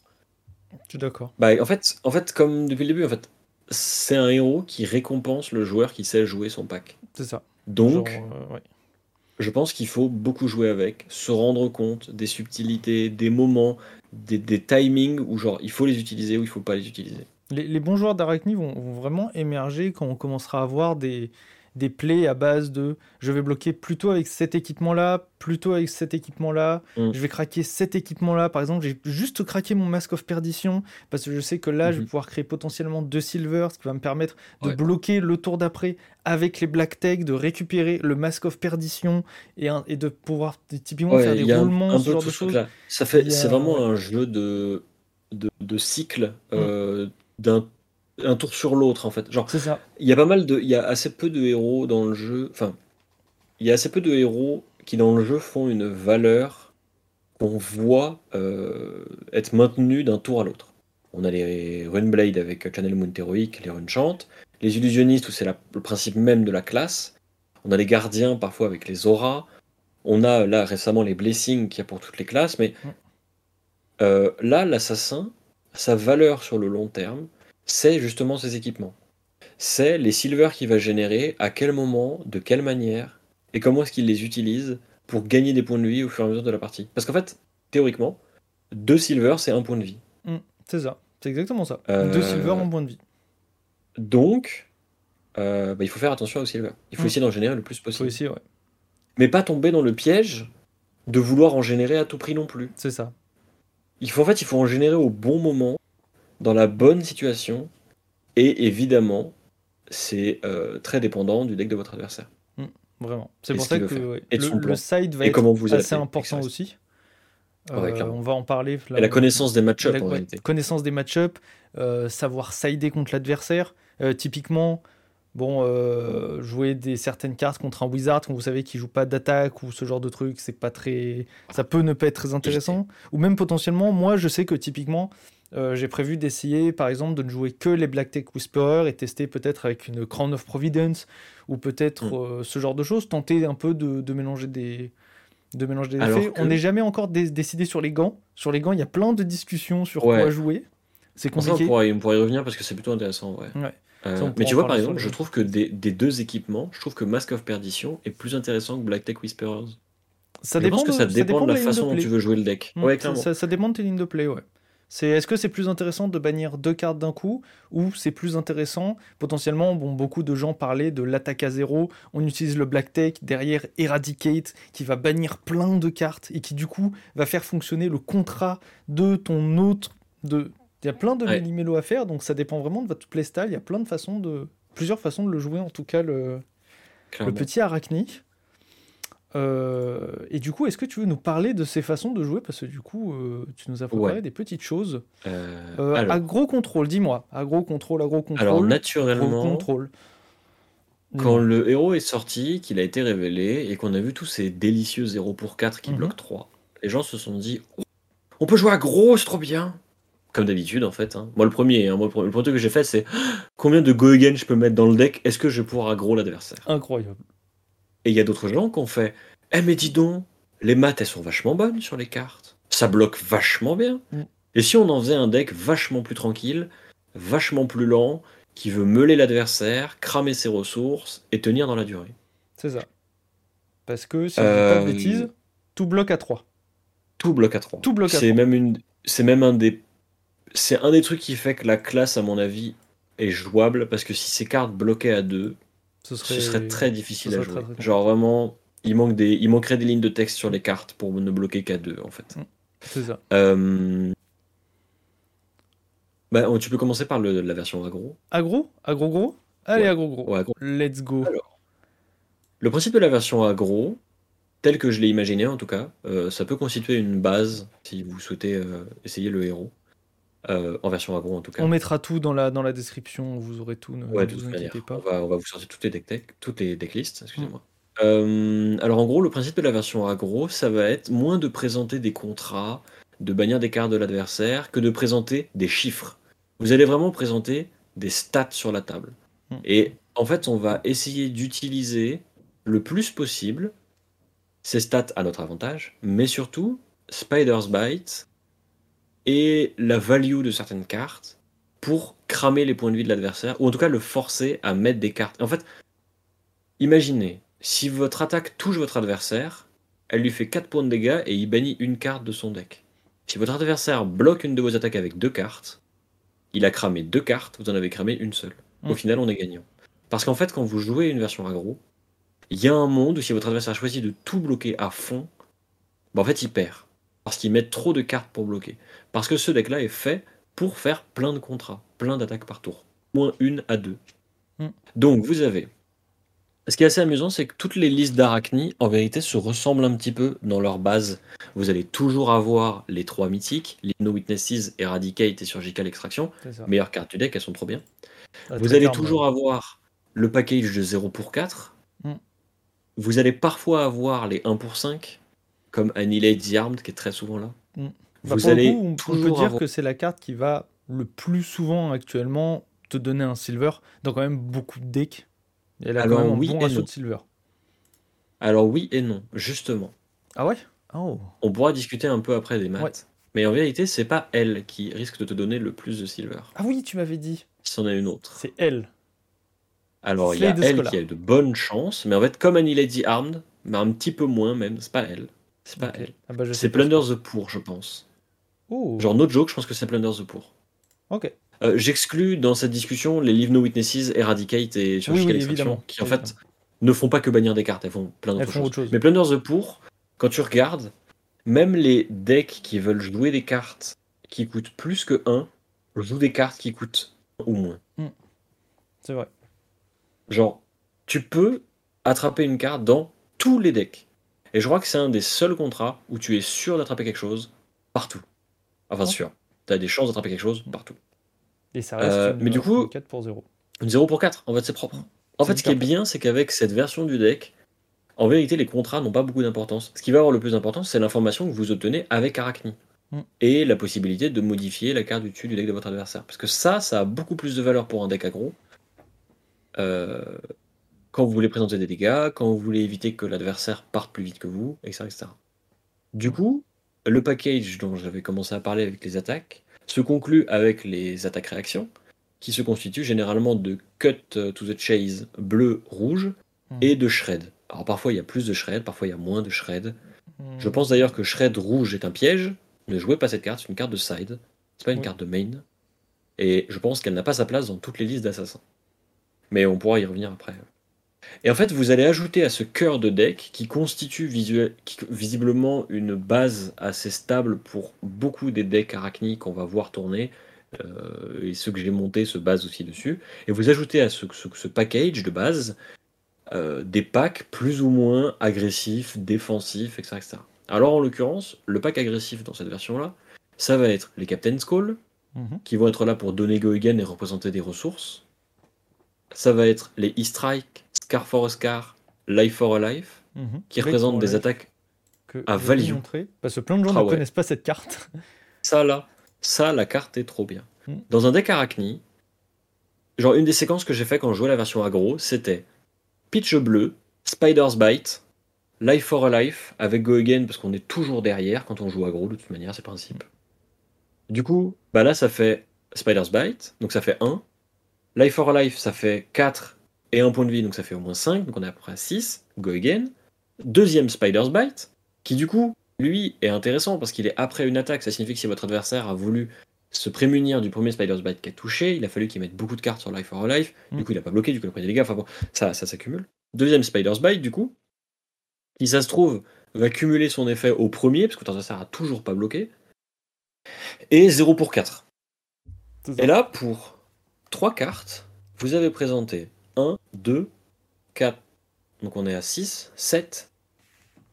Je suis d'accord. Bah, en fait, en fait, comme depuis le début, en fait, c'est un héros qui récompense le joueur qui sait jouer son pack. C'est ça. Donc, Genre, euh, ouais. je pense qu'il faut beaucoup jouer avec, se rendre compte des subtilités, des moments, des, des timings où genre il faut les utiliser ou il faut pas les utiliser. Les, les bons joueurs d'Arachni vont, vont vraiment émerger quand on commencera à avoir des, des plays à base de je vais bloquer plutôt avec cet équipement-là, plutôt avec cet équipement-là, Mm. je vais craquer cet équipement-là. Par exemple, j'ai juste craqué mon Mask of Perdition parce que je sais que là, je vais Mhm. pouvoir créer potentiellement deux silver, ce qui va me permettre de Ouais. bloquer le tour d'après avec les Black Tech, de récupérer le Mask of Perdition et, un- et de pouvoir typiquement faire des a un- roulements, un ce genre de choses. Ça fait, a- c'est vraiment un jeu de, de, de cycle euh, d'un un tour sur l'autre en fait. Genre, C'est ça. il y a pas mal de, il y a assez peu de héros dans le jeu. Enfin, il y a assez peu de héros qui dans le jeu font une valeur qu'on voit euh, être maintenue d'un tour à l'autre. On a les Runeblade avec Channel Moon Heroic, les Runechant, les illusionnistes où c'est la- le principe même de la classe. On a les gardiens parfois avec les auras. On a là récemment les blessings qu'il y a pour toutes les classes, mais euh, là l'assassin, sa valeur sur le long terme, c'est justement ses équipements. C'est les silver qu'il va générer, à quel moment, de quelle manière, et comment est-ce qu'il les utilise pour gagner des points de vie au fur et à mesure de la partie. Parce qu'en fait, théoriquement, deux silver, c'est un point de vie. C'est ça. C'est exactement ça. Euh, Deux silver en point de vie. Donc, euh, bah, il faut faire attention aux silver. Il faut Mm. essayer d'en générer le plus Faut possible. essayer, ouais. Mais pas tomber dans le piège de vouloir en générer à tout prix non plus. C'est ça. Il faut en fait, il faut en générer au bon moment, dans la bonne situation, et évidemment, c'est euh, très dépendant du deck de votre adversaire. Vraiment. C'est pour ça que ouais, le, side va Et être comment vous assez important aussi. Ouais, Euh, on va en parler. là, Et la on- connaissance des match-ups la- en ouais, réalité. connaissance des match-ups, euh, savoir sider contre l'adversaire. Typiquement, bon, jouer des certaines cartes contre un wizard quand vous savez qu'il joue pas d'attaque ou ce genre de truc, c'est pas très, ça peut ne pas être très intéressant. Ou même potentiellement, moi, je sais que typiquement, euh, j'ai prévu d'essayer, par exemple, de ne jouer que les Black Tech Whisperer et tester peut-être avec une Crown of Providence ou peut-être Mm. euh, ce genre de choses, tenter un peu de, de mélanger des de mélanger des Alors effets. que- On n'est jamais encore dé- décidé sur les gants. Sur les gants, il y a plein de discussions sur Ouais. quoi jouer. C'est Pour ça, on compliqué. pourra, y- on pourra y revenir parce que c'est plutôt intéressant. Ouais. Ouais. Euh, Ça, mais tu vois, par exemple, je trouve que des, des deux équipements, je trouve que Mask of Perdition est plus intéressant que Black Tech Whisperers. Ça je dépend pense que de- ça dépend de la façon dont tu veux jouer le deck. Mm, ouais, ça, ça dépend de tes lignes de play, ouais. C'est, est-ce que c'est plus intéressant de bannir deux cartes d'un coup ou c'est plus intéressant potentiellement bon beaucoup de gens parlaient de l'attaque à zéro on utilise le black tech derrière eradicate qui va bannir plein de cartes et qui du coup va faire fonctionner le contrat de ton autre de il y a plein de Ouais. méli-mélo à faire donc ça dépend vraiment de votre playstyle il y a plein de façons de plusieurs façons de le jouer en tout cas le, petit arachni Euh, et du coup, est-ce que tu veux nous parler de ces façons de jouer? Parce que du coup, euh, tu nous as préparé Ouais. des petites choses. Euh, Euh, alors, agro contrôle, dis-moi. Agro contrôle, agro alors, contrôle. Gros naturellement, contrôle. quand le héros est sorti, qu'il a été révélé, et qu'on a vu tous ces délicieux 0 pour 4 qui Mhm. bloquent 3, les gens se sont dit Oh, On peut jouer à gros, c'est trop bien Comme d'habitude, en fait. hein. Moi, le premier, hein, moi, le premier truc que j'ai fait, c'est Combien de go again je peux mettre dans le deck? Est-ce que je vais pouvoir aggro l'adversaire? Incroyable. Et il y a d'autres gens qui ont fait Eh, mais dis donc, les maths, elles sont vachement bonnes sur les cartes. Ça bloque vachement bien. Mm. Et si on en faisait un deck vachement plus tranquille, vachement plus lent, qui veut meuler l'adversaire, cramer ses ressources et tenir dans la durée C'est ça. Parce que, si je dis pas de Euh, bêtises, tout bloque à 3. Tout bloque à 3. Tout bloque à C'est 3. même une. C'est même un des. C'est un des trucs qui fait que la classe, à mon avis, est jouable parce que si ces cartes bloquaient à 2, Ce ce serait très difficile à jouer. très, très Genre vraiment, il manque des, il manquerait des lignes de texte sur les cartes pour ne bloquer qu'à 2 en fait. C'est ça. Euh, Bah, tu peux commencer par le- la version agro. Agro? Agro gros? Allez, Ouais. agro gros. Ouais, agro. Let's go. Alors. Le principe de la version agro, tel que je l'ai imaginé en tout cas, euh, ça peut constituer une base si vous souhaitez euh, essayer le héros. Euh, en version agro en tout cas. On mettra tout dans la, dans la description, vous aurez tout, ne, Ouais, ne de vous manière. inquiétez pas. On va, on va vous sortir toutes les deck tech- toutes les decklists, excusez-moi. Euh, alors en gros, le principe de la version agro, ça va être moins de présenter des contrats, de bannir des cartes de l'adversaire, que de présenter des chiffres. Vous allez vraiment présenter des stats sur la table. Mm. Et en fait, on va essayer d'utiliser le plus possible ces stats à notre avantage, mais surtout Spider's Bite et la value de certaines cartes pour cramer les points de vie de l'adversaire, ou en tout cas le forcer à mettre des cartes. En fait, imaginez, si votre attaque touche votre adversaire, elle lui fait 4 points de dégâts et il bannit une carte de son deck. Si votre adversaire bloque une de vos attaques avec deux cartes, il a cramé deux cartes, vous en avez cramé une seule. Au Mm. final, on est gagnant. Parce qu'en fait, quand vous jouez une version aggro, il y a un monde où si votre adversaire choisit de tout bloquer à fond, bah en fait, il perd. Parce qu'il met trop de cartes pour bloquer. Parce que ce deck-là est fait pour faire plein de contrats, plein d'attaques par tour. Moins une à deux. Mm. Donc, vous avez. Ce qui est assez amusant, c'est que toutes les listes d'Arachni, en vérité, se ressemblent un petit peu dans leur base. Vous allez toujours avoir les trois mythiques, Lino Witnesses, Eradicate et Surgical Extraction. Meilleures cartes du deck, elles sont trop bien. Ah, Vous allez toujours avoir le package de 0 pour 4. Mm. Vous allez parfois avoir les 1 pour 5, comme Annihilate the Armed, qui est très souvent là. Mm. Bah, Vous le allez coup, on- on peut toujours dire avoir... que c'est la carte qui va le plus souvent actuellement te donner un silver dans quand même beaucoup de decks. Elle a Alors, quand même un oui bon et ratio non. de silver. Alors oui et non, justement. Ah ouais? Oh. On pourra discuter un peu après des maths. Ouais. Mais en vérité, c'est pas elle qui risque de te donner le plus de silver. Ah oui, tu m'avais dit. C'en a une autre. C'est elle. Alors il y a elle qui a de bonnes chances, mais en fait, comme Annihilate the Armed, mais un petit peu moins même, c'est pas elle. C'est pas elle. Ah bah, C'est Plunder the Poor, je pense. Genre, no joke, je pense que c'est Plunder the Poor. Ok. Euh, J'exclus dans cette discussion les Leave No Witnesses, Eradicate et Surgical oui, Extraction, évidemment, qui en évidemment. fait ne font pas que bannir des cartes, elles font plein Elles d'autres font choses. autre chose. Mais Plunder the Poor, quand tu regardes, même les decks qui veulent jouer des cartes qui coûtent plus que 1, jouent des cartes qui coûtent 1 ou moins. C'est vrai. Genre, tu peux attraper une carte dans tous les decks. Et je crois que c'est un des seuls contrats où tu es sûr d'attraper quelque chose partout. Enfin, sûr. Tu as des chances d'attraper quelque chose partout. Et ça reste Euh, une, mais du coup- une 4 pour 0. 0 pour 4, en fait, c'est propre. En fait, ce qui est bien, c'est qu'avec cette version du deck, en vérité, les contrats n'ont pas beaucoup d'importance. Ce qui va avoir le plus d'importance, c'est l'information que vous obtenez avec Arachni. Mm. Et la possibilité de modifier la carte du dessus du deck de votre adversaire. Parce que ça, ça a beaucoup plus de valeur pour un deck aggro. Euh, quand vous voulez présenter des dégâts, quand vous voulez éviter que l'adversaire parte plus vite que vous, etc. etc. Du coup, le package dont j'avais commencé à parler avec les attaques se conclut avec les attaques-réactions, qui se constituent généralement de cut euh, to the chase bleu-rouge Mhm. et de shred. Alors parfois il y a plus de shred, parfois il y a moins de shred. Hmm. Je pense d'ailleurs que shred rouge est un piège. Ne jouez pas cette carte, c'est une carte de side, c'est pas une Oui. carte de main. Et je pense qu'elle n'a pas sa place dans toutes les listes d'assassins. Mais on pourra y revenir après. Et en fait, vous allez ajouter à ce cœur de deck qui constitue visuel- qui- visiblement une base assez stable pour beaucoup des decks arachniques qu'on va voir tourner. euh, et ceux que j'ai montés se basent aussi dessus. Et vous ajoutez à ce, ce- ce package de base euh, des packs plus ou moins agressifs, défensifs, etc., etc. Alors en l'occurrence, le pack agressif dans cette version-là, ça va être les Captain's Call, Mhm. qui vont être là pour donner go again et représenter des ressources. Ça va être les E-Strike, Scar for a Scar, Life for a Life, Mhm. qui Break représentent des life, attaques. que à value. parce que plein de gens Ah ne ouais. connaissent pas cette carte. Ça là, ça la carte est trop bien. Mm. Dans un deck Arachni, genre une des séquences que j'ai fait quand je jouais la version aggro, c'était Pitch bleu, Spider's Bite, Life for a Life avec Go Again parce qu'on est toujours derrière quand on joue aggro de toute manière, c'est le principe. Du coup, bah là ça fait Spider's Bite, donc ça fait 1. Life for a Life, ça fait 4 et 1 point de vie, donc ça fait au moins 5, donc on est à peu près à 6. Go Again. Deuxième Spider's Bite, qui du coup, lui, est intéressant parce qu'il est après une attaque. Ça signifie que si votre adversaire a voulu se prémunir du premier Spider's Bite qui a touché, il a fallu qu'il mette beaucoup de cartes sur Life for a Life. Mm. Du coup, il a pas bloqué, du coup, il a pris des dégâts. Enfin bon, ça, ça s'accumule. Deuxième Spider's Bite, du coup, qui, ça se trouve, va cumuler son effet au premier, parce que votre adversaire a toujours pas bloqué. Et 0 pour 4. C'est ça. Et là, pour 3 cartes, vous avez présenté 1, 2, 4. Donc on est à 6, 7,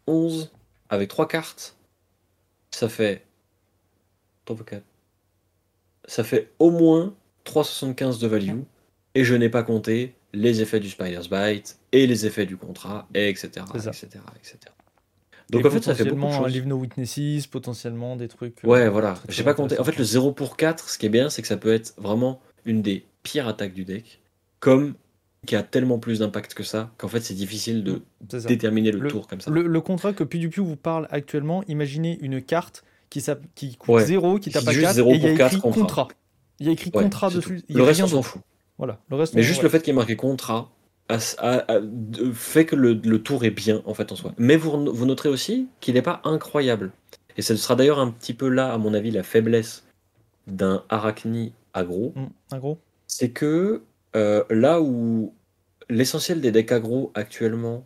11. Avec 3 cartes, ça fait. 3 4. Ça fait au moins 3,75 de value. Et je n'ai pas compté les effets du Spider's Bite et les effets du contrat, et etc. Etc., etc. Donc Et en fait, ça fait beaucoup de potentiellement un choses. Leave No Witnesses, potentiellement des trucs. euh, Ouais, voilà. très, J'ai pas compté. En fait, le intéressants. 0 pour 4, ce qui est bien, c'est que ça peut être vraiment une des pires attaques du deck. Comme qui a tellement plus d'impact que ça, qu'en fait, c'est difficile de déterminer le, Le- tour comme ça. Le, le contrat que PewDiePie vous parle actuellement, imaginez une carte qui, qui coûte Ouais. 0, qui tape à dit juste 4, 0 et il y a pour 4 écrit contrat. contrat. Il y a écrit Ouais, contrat dessus. Le reste, on s'en fout. Voilà, le reste, Mais juste ouais. le fait qu'il y ait marqué contrat a- a- a- de- fait que le, le tour est bien, en fait, en soi. Mais vous, vous noterez aussi qu'il n'est pas incroyable. Et ce sera d'ailleurs un petit peu là, à mon avis, la faiblesse d'un Arachni un gros c'est que euh, là où l'essentiel des decks aggro actuellement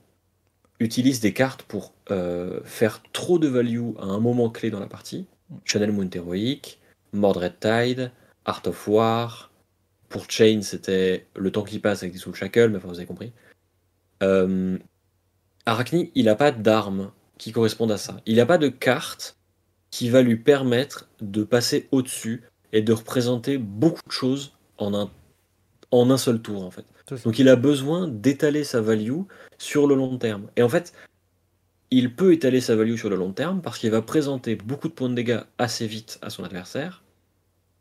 utilisent des cartes pour euh, faire trop de value à un moment clé dans la partie, Channel Moon Heroic, Mordred Tide, Art of War, pour Chain c'était le temps qui passe avec des Soul Shackle, mais enfin vous avez compris. Euh, Arachni, il n'a pas d'armes qui correspondent à ça. Il n'a pas de carte qui va lui permettre de passer au-dessus et de représenter beaucoup de choses en un, en un seul tour en fait. Donc il a besoin d'étaler sa value sur le long terme. Et en fait, il peut étaler sa value sur le long terme parce qu'il va présenter beaucoup de points de dégâts assez vite à son adversaire,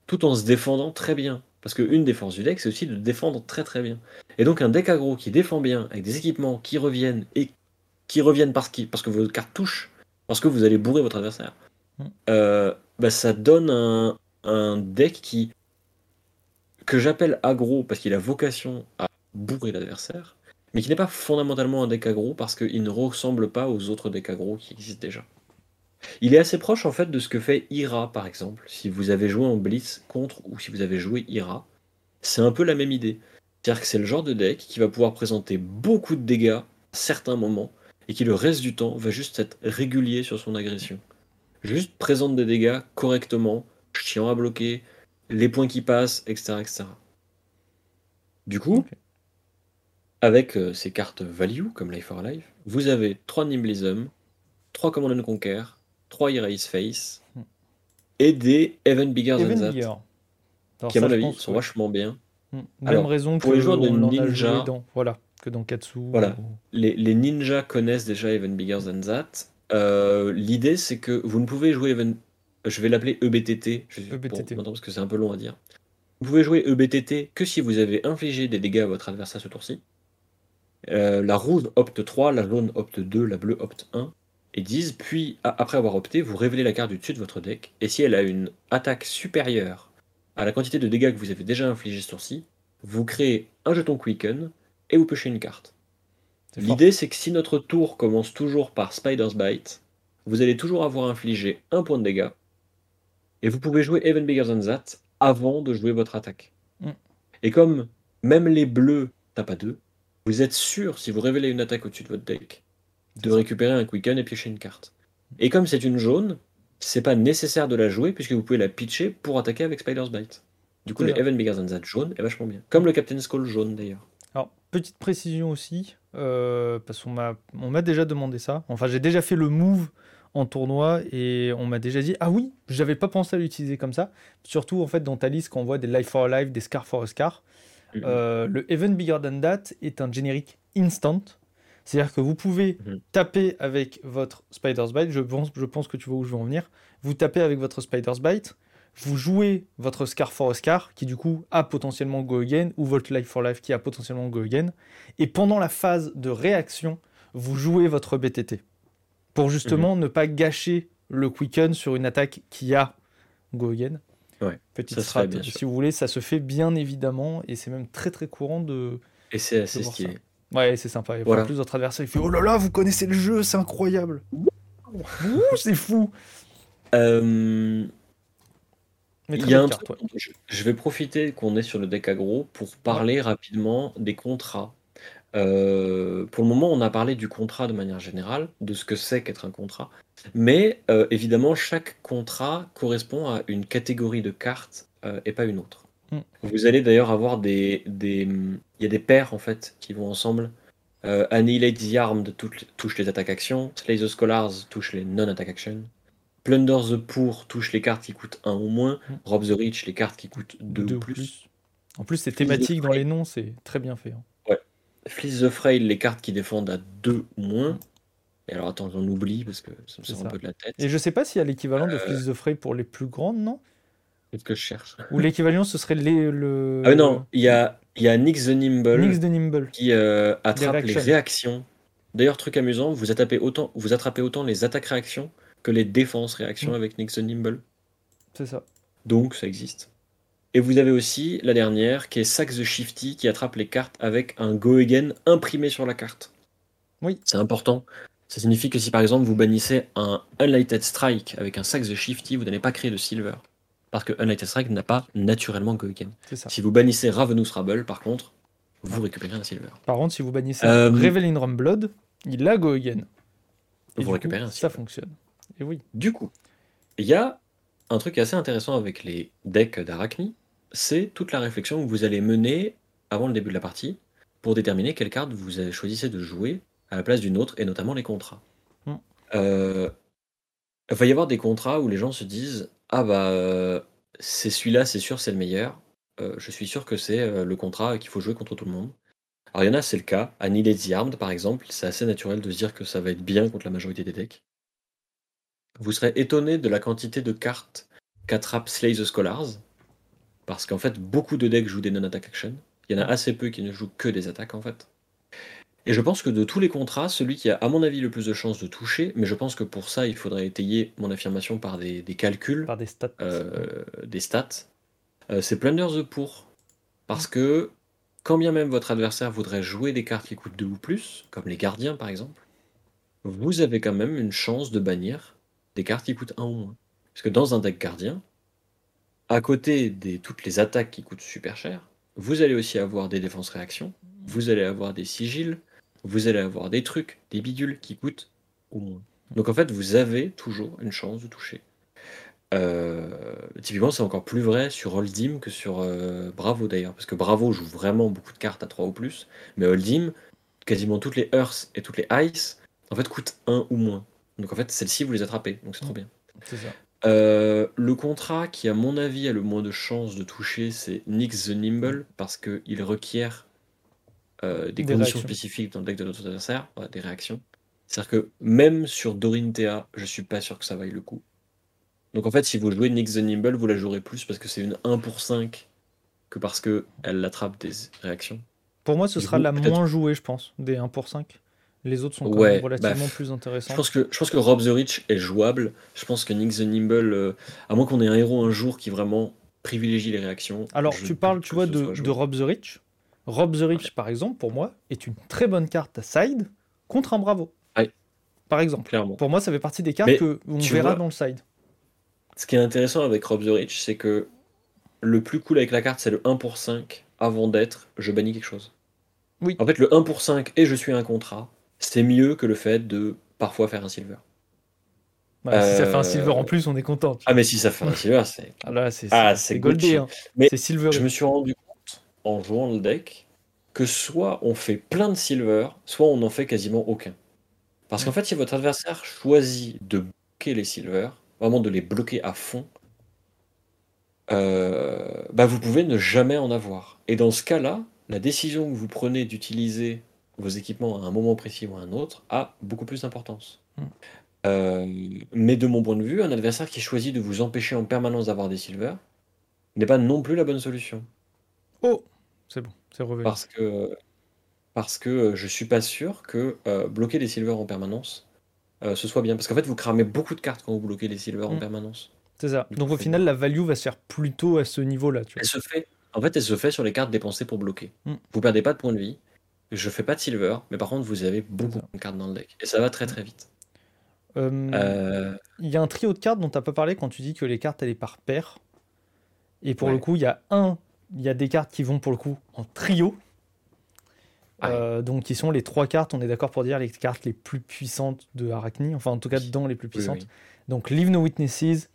tout en se défendant très bien. Parce qu'une des forces du deck, c'est aussi de défendre très très bien. Et donc un deck aggro qui défend bien, avec des équipements qui reviennent, et qui reviennent parce, qu'il- parce que vos cartes touchent, parce que vous allez bourrer votre adversaire, Mm. euh, bah, ça donne un, un deck qui que j'appelle aggro parce qu'il a vocation à bourrer l'adversaire, mais qui n'est pas fondamentalement un deck aggro parce qu'il ne ressemble pas aux autres decks aggro qui existent déjà. Il est assez proche en fait de ce que fait Ira par exemple. Si vous avez joué en Blitz contre ou si vous avez joué Ira, c'est un peu la même idée. C'est-à-dire que c'est le genre de deck qui va pouvoir présenter beaucoup de dégâts à certains moments et qui le reste du temps va juste être régulier sur son agression. Juste présente des dégâts correctement, chiant à bloquer, les points qui passent, etc. etc. Du coup, avec euh, ces cartes value, comme Life for Life, vous avez 3 Nimblism, 3 Command and Conquer, 3 Erase Face, Hmm. et des Even Bigger Than That, Bigger. Alors qui à mon avis sont ouais. vachement bien. Hum, Même Alors, raison pour que les joueurs de Ninja- dans, voilà, que dans Katsu. Voilà. ou- Les, les ninjas connaissent déjà Even Bigger Than That. Euh, L'idée, c'est que vous ne pouvez jouer Even... Je vais l'appeler EBTT, je sais- EBTT. pour maintenant, parce que c'est un peu long à dire. Vous pouvez jouer EBTT que si vous avez infligé des dégâts à votre adversaire ce tour-ci. Euh, la rouge opte 3, la jaune opte 2, la bleue opte 1 et 10. Puis, après avoir opté, vous révélez la carte du dessus de votre deck. Et si elle a une attaque supérieure à la quantité de dégâts que vous avez déjà infligé ce tour-ci, vous créez un jeton Quicken et vous pêchez une carte. L'idée, c'est que si notre tour commence toujours par Spider's Bite, vous allez toujours avoir infligé un point de dégâts, et vous pouvez jouer Even Bigger Than That avant de jouer votre attaque. Mm. Et comme même les bleus tapent à deux, vous êtes sûr, si vous révélez une attaque au-dessus de votre deck, de récupérer un Quicken et piocher une carte. Et comme c'est une jaune, c'est pas nécessaire de la jouer, puisque vous pouvez la pitcher pour attaquer avec Spider's Bite. Du coup, le. Even Bigger Than That jaune est vachement bien. Comme le Captain's Call jaune d'ailleurs. Alors, petite précision aussi, euh, parce qu'on m'a on m'a déjà demandé ça. Enfin, j'ai déjà fait le move en tournoi et on m'a déjà dit ah oui, j'avais pas pensé à l'utiliser comme ça. Surtout en fait dans ta liste quand on voit des Life for a Life, des Scar for a Scar. Mhm. Euh, le Even Bigger Than That est un générique instant. C'est-à-dire que vous pouvez Mhm. taper avec votre Spider's Bite, je pense, je pense que tu vois où je veux en venir. Vous tapez avec votre Spider's Bite, vous jouez votre Scar for a Scar, qui du coup a potentiellement Go Again, ou votre Life for Life qui a potentiellement Go Again. Et pendant la phase de réaction, vous jouez votre BTT. Pour justement Mhm. ne pas gâcher le Quicken sur une attaque qui a Go Again. Ouais, Petite fait, strat, sûr. si vous voulez, ça se fait bien évidemment, et c'est même très très courant de, Et c'est assez ça. stylé. Ouais, c'est sympa. Et Voilà. Plus, votre adversaire, il fait Oh là là, vous connaissez le jeu, c'est incroyable. C'est fou. Euh, Mais Il très y a belle un carte, truc, ouais. je, je vais profiter qu'on est sur le deck aggro pour parler rapidement des contrats. Euh, pour le moment, on a parlé du contrat de manière générale, de ce que c'est qu'être un contrat. Mais euh, évidemment, chaque contrat correspond à une catégorie de cartes euh, et pas une autre. Mm. Vous allez d'ailleurs avoir des, des- Il y a des paires en fait qui vont ensemble. Annihilate the Armed touche, les attaques actions. Slay the Scholars touche les non-attack actions. Plunder the Poor touche les cartes qui coûtent 1 ou moins. Mm. Rob the Rich, les cartes qui coûtent 2 Deux ou plus. En plus, c'est thématique dans les noms, c'est très bien fait. hein. Fleece the Frail, les cartes qui défendent à 2 ou moins. Et alors attends, j'en oublie parce que ça me C'est sort un peu de la tête. Et je sais pas s'il y a l'équivalent de Euh. Fleece the Fray pour les plus grandes, non? Qu'est-ce que je cherche Ou l'équivalent, ce serait les, le. Ah non, il y a, y a Nix the Nimble Nix de Nimble. qui euh, attrape les réactions. réactions. D'ailleurs, truc amusant, vous attrapez autant, vous attrapez autant les attaques réactions que les défenses réactions Mm. avec Nix the Nimble. C'est ça. Donc ça existe. Et vous avez aussi la dernière qui est Sax the Shifty qui attrape les cartes avec un Go Again imprimé sur la carte. Oui. C'est important. Ça signifie que si par exemple vous bannissez un Unlighted Strike avec un Sax the Shifty, vous n'allez pas créer de Silver. Parce que Unlighted Strike n'a pas naturellement Go Again. C'est ça. Si vous bannissez Ravenous Rabble, par contre, vous récupérez un Silver. Par contre, si vous bannissez Euh, Revelin Rumblood, il a Go Again. Et Vous récupérez coup, un Ça silver. fonctionne. Et oui. Du coup, il y a un truc assez intéressant avec les decks d'Arachni, c'est toute la réflexion que vous allez mener avant le début de la partie pour déterminer quelle carte vous choisissez de jouer à la place d'une autre, et notamment les contrats. Mm. Euh, il va y avoir des contrats où les gens se disent Ah bah, c'est celui-là, c'est sûr, c'est le meilleur. Euh, je suis sûr que c'est euh, le contrat qu'il faut jouer contre tout le monde. Alors il y en a, c'est le cas. Annihilate the Armed, par exemple, c'est assez naturel de se dire que ça va être bien contre la majorité des decks. Vous serez étonné de la quantité de cartes qu'attrape Slay the Scholars, parce qu'en fait, beaucoup de decks jouent des non-attack action. Il y en a assez peu qui ne jouent que des attaques, en fait. Et je pense que de tous les contrats, celui qui a, à mon avis, le plus de chances de toucher, mais je pense que pour ça, il faudrait étayer mon affirmation par des, des calculs, Par des stats. euh, des stats, euh, c'est Plunder the Poor. Parce que, quand bien même votre adversaire voudrait jouer des cartes qui coûtent 2 ou plus, comme les gardiens par exemple, vous avez quand même une chance de bannir des cartes qui coûtent 1 ou moins. Parce que dans un deck gardien, à côté de toutes les attaques qui coûtent super cher, vous allez aussi avoir des défenses réactions, vous allez avoir des sigils, vous allez avoir des trucs, des bidules qui coûtent au moins. Donc en fait, vous avez toujours une chance de toucher. Euh, typiquement, c'est encore plus vrai sur Holdim que sur euh, Bravo d'ailleurs, parce que Bravo joue vraiment beaucoup de cartes à 3 ou plus, mais Holdim, quasiment toutes les Earths et toutes les Ice, en fait, coûtent 1 ou moins. Donc en fait, celles-ci, vous les attrapez, donc c'est trop bien. C'est ça. Euh, le contrat qui, à mon avis, a le moins de chances de toucher, c'est Nix the Nimble, parce qu'il requiert euh, des, Des conditions réactions. spécifiques dans le deck de notre adversaire, ouais, des réactions. C'est-à-dire que même sur Dorinthea, je suis pas sûr que ça vaille le coup. Donc en fait, si vous jouez Nix the Nimble, vous la jouerez plus parce que c'est une 1 pour 5 que parce qu'elle attrape des réactions. Pour moi, ce Du sera coup, la moins jouée, je pense, des 1 pour 5. Les autres sont quand Ouais, même relativement bah, plus Je intéressants. pense que, je pense que Rob the Rich est jouable. Je pense que Nix the Nimble, euh, à moins qu'on ait un héros un jour qui vraiment privilégie les réactions. Alors, tu parles, tu vois, de. Rob the Rich. Rob the Rich, par exemple, pour moi, est une très bonne carte à side contre un Bravo. Ouais. Par exemple. Clairement. Pour moi, ça fait partie des cartes Mais que on verra vois- dans le side. Ce qui est intéressant avec Rob the Rich, c'est que le plus cool avec la carte, c'est le 1 pour 5 avant d'être je bannis quelque chose. Oui. En fait, le 1 pour 5 et je suis un contrat, c'est mieux que le fait de parfois faire un silver. Bah, Si ça fait un Euh, silver en plus, on est content. Ah, mais si ça fait un silver, c'est. Ah là, c'est Ah, c'est- goldé. Hein. Mais C'est silver. Je me suis rendu compte en jouant le deck que soit on fait plein de silver, soit on n'en fait quasiment aucun. Parce qu'en fait, si votre adversaire choisit de bloquer les silver, vraiment de les bloquer à fond, euh, bah vous pouvez ne jamais en avoir. Et dans ce cas-là, la décision que vous prenez d'utiliser vos équipements à un moment précis ou à un autre a beaucoup plus d'importance. Mm. Euh, mais de mon point de vue, un adversaire qui choisit de vous empêcher en permanence d'avoir des silver n'est pas non plus la bonne solution. Oh, c'est bon, c'est revenu. Parce que, parce que euh, je suis pas sûr que euh, bloquer les silver en permanence, euh, ce soit bien. Parce qu'en fait, vous cramez beaucoup de cartes quand vous bloquez les silver en Mm. permanence. C'est ça. Donc au final, la value va se faire plutôt à ce niveau-là. Elle se fait, en fait, elle se fait sur les cartes dépensées pour bloquer. Mm. Vous perdez pas de points de vie. Je fais pas de silver, mais par contre, vous avez beaucoup de cartes dans le deck. Et ça va très très vite. Euh, Euh, Il y a un trio de cartes dont tu n'as pas parlé quand tu dis que les cartes, elles sont par paire. Et pour Ouais. le coup, il y a un, il y a des cartes qui vont pour le coup en trio. Ouais. Euh, donc qui sont les trois cartes, on est d'accord pour dire les cartes les plus puissantes de Arachni, enfin en tout cas dans les plus puissantes. oui. Donc Leave No Witnesses,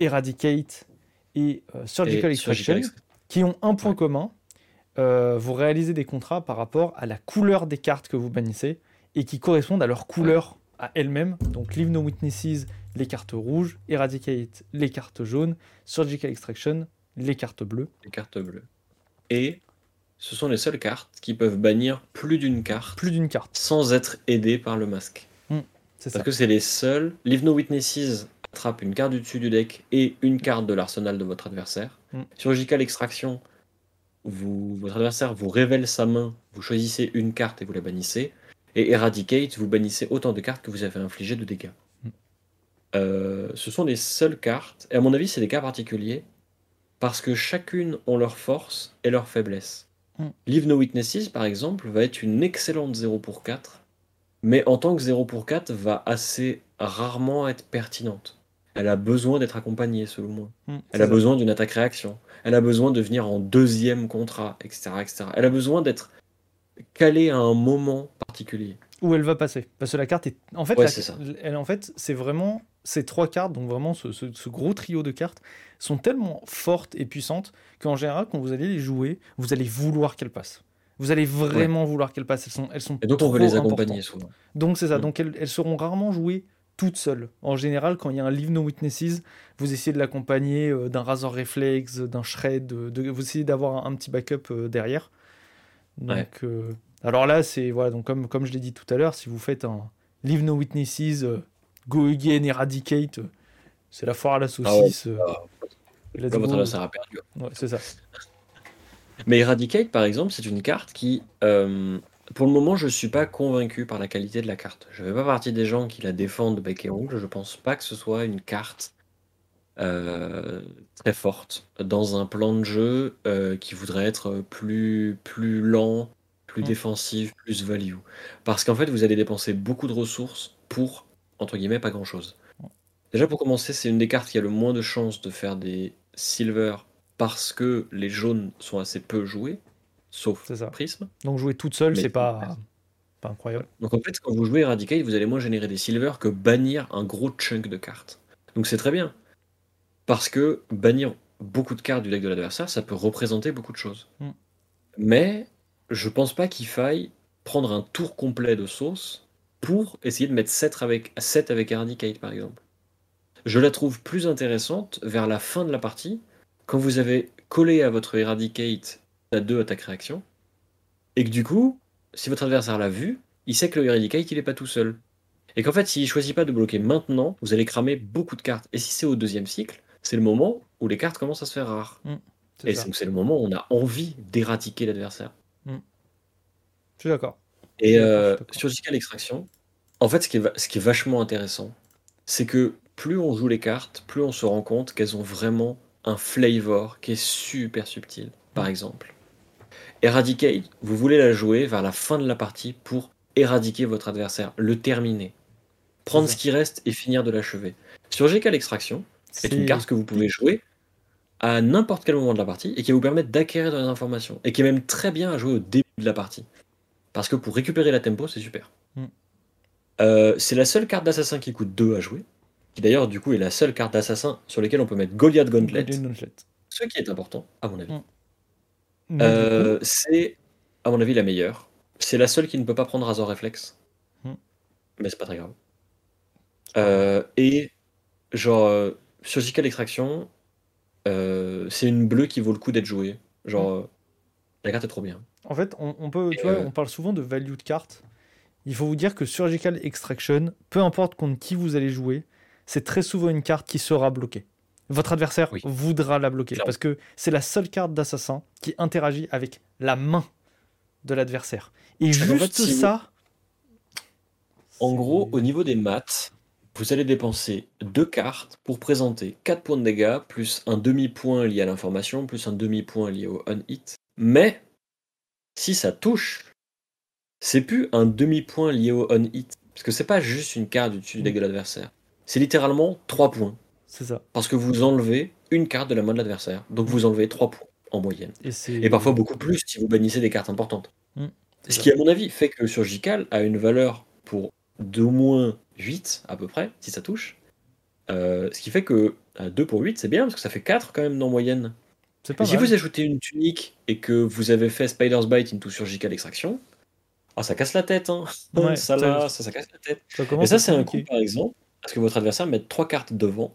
Eradicate et Surgical Et Extraction, Surgical Extraction. qui ont un point Ouais. commun. Euh, vous réalisez des contrats par rapport à la couleur des cartes que vous bannissez et qui correspondent à leur couleur à elles-mêmes. Donc Leave No Witnesses, les cartes rouges, Eradicate, les cartes jaunes, Surgical Extraction, les cartes bleues. les cartes bleues. Et ce sont les seules cartes qui peuvent bannir plus d'une carte Plus d'une carte, sans être aidées par le masque. c'est ça. Parce que c'est les seuls. Leave No Witnesses attrape une carte du dessus du deck et une carte de l'arsenal de votre adversaire. Mm. Surgical Extraction, vous, votre adversaire vous révèle sa main, vous choisissez une carte et vous la bannissez. Et Eradicate, vous bannissez autant de cartes que vous avez infligé de dégâts. Mm. Euh, ce sont les seules cartes, et à mon avis, c'est des cas particuliers, parce que chacune ont leur force et leur faiblesse. Mm. Leave No Witnesses, par exemple, va être une excellente 0 pour 4, mais en tant que 0 pour 4, va assez rarement être pertinente. Elle a besoin d'être accompagnée, selon moi. Mm, Elle a ça. besoin d'une attaque-réaction. Elle a besoin de venir en deuxième contrat, etc. etc. Elle a besoin d'être calée à un moment particulier. où elle va passer. Parce que la carte est. En fait, Ouais, la- c'est ça. Elle, en fait, c'est vraiment ces trois cartes, donc vraiment ce, ce- ce gros trio de cartes, sont tellement fortes et puissantes qu'en général, quand vous allez les jouer, vous allez vouloir qu'elles passent. Vous allez vraiment vouloir qu'elles passent. Elles sont, elles sont Et donc on veut les accompagner souvent. Donc c'est ça. Mm. Donc elles, elles seront rarement jouées toutes seules. En général, quand il y a un Leave No Witnesses, vous essayez de l'accompagner euh, d'un Razor Reflex, d'un Shred, de, vous essayez d'avoir un, un petit backup euh, derrière. Donc, Ouais. euh, alors là, c'est voilà. Donc comme comme je l'ai dit tout à l'heure, si vous faites un Leave No Witnesses, euh, Go Again, Eradicate, euh, c'est la foire à la saucisse. euh, let's Là, votre go. adversaire a perdu. Ouais, c'est ça. Mais Eradicate, par exemple, c'est une carte qui, euh, pour le moment, je ne suis pas convaincu par la qualité de la carte. Je ne fais pas partie des gens qui la défendent bec et ongle. Je pense pas que ce soit une carte euh, très forte dans un plan de jeu euh, qui voudrait être plus, plus lent, plus Mm. défensif, plus value. Parce qu'en fait, vous allez dépenser beaucoup de ressources pour, entre guillemets, pas grand-chose. Déjà, pour commencer, c'est une des cartes qui a le moins de chances de faire des silver parce que les jaunes sont assez peu joués, sauf ça. prisme. Donc jouer toute seule, c'est pas pas incroyable. Donc en fait, quand vous jouez Eradicate, vous allez moins générer des silver que bannir un gros chunk de cartes. Donc c'est très bien. Parce que bannir beaucoup de cartes du deck de l'adversaire, ça peut représenter beaucoup de choses. Mm. Mais je pense pas qu'il faille prendre un tour complet de sauce pour essayer de mettre 7 avec, 7 avec Eradicate par exemple. Je la trouve plus intéressante vers la fin de la partie, quand vous avez collé à votre Eradicate à 2 attaques réaction, et que du coup, si votre adversaire l'a vu, il sait que le Eradicate, il n'est pas tout seul. Et qu'en fait, s'il choisit pas de bloquer maintenant, vous allez cramer beaucoup de cartes. Et si c'est au deuxième cycle, c'est le moment où les cartes commencent à se faire rares. C'est Et c'est le moment où on a envie d'éradiquer l'adversaire. Je suis d'accord. Et euh, je suis d'accord. surgical extraction, en fait, ce qui est, ce qui est vachement intéressant, c'est que plus on joue les cartes, plus on se rend compte qu'elles ont vraiment un flavor qui est super subtil. Par Mm. exemple, Eradicate, vous voulez la jouer vers la fin de la partie pour éradiquer votre adversaire, le terminer, prendre ce qui reste et finir de l'achever. Surgical extraction, c'est une carte que vous pouvez jouer à n'importe quel moment de la partie et qui va vous permettre d'acquérir de des informations et qui est même très bien à jouer au début de la partie. Parce que pour récupérer la tempo, c'est super. Mm. Euh, c'est la seule carte d'assassin qui coûte 2 à jouer, qui d'ailleurs du coup est la seule carte d'assassin sur laquelle on peut mettre Goliath Gauntlet, ce qui est important à mon avis. Mm. Du Euh, c'est, à mon avis, la meilleure. C'est la seule qui ne peut pas prendre Razor Reflex, hmm, mais c'est pas très grave. Euh, et genre, euh, Surgical Extraction, c'est une bleue qui vaut le coup d'être jouée. Hmm. Genre, euh, la carte est trop bien. En fait, on, on peut, tu Et, vois, on parle souvent de value de carte. Il faut vous dire que Surgical Extraction, peu importe contre qui vous allez jouer, c'est très souvent une carte qui sera bloquée. Votre adversaire oui, voudra la bloquer clairement. parce que c'est la seule carte d'assassin qui interagit avec la main de l'adversaire. Et juste ça, En gros, au niveau des maths, vous allez dépenser deux cartes pour présenter 4 points de dégâts, plus un demi-point lié à l'information, plus un demi-point lié au on-hit. Mais, si ça touche, c'est plus un demi-point lié au on-hit. Parce que c'est pas juste une carte du dessus du deck de l'adversaire. C'est littéralement 3 points. C'est ça. Parce que vous enlevez une carte de la main de l'adversaire. Donc vous enlevez 3 points en moyenne. Et parfois beaucoup plus si vous bannissez des cartes importantes. Mm, c'est Ce ça. qui, à mon avis, fait que Surgical a une valeur pour d'au moins 8 à peu près, si ça touche. Euh, ce qui fait que euh, 2 pour 8, c'est bien, parce que ça fait 4 quand même en moyenne. Pas si vous ajoutez une tunique et que vous avez fait Spider's Bite into Surgical Extraction, ah, ça casse la tête, hein. Ouais, ça, là, ça, ça casse la tête. ça Et ça, c'est un coup, par exemple, parce que votre adversaire met 3 cartes devant.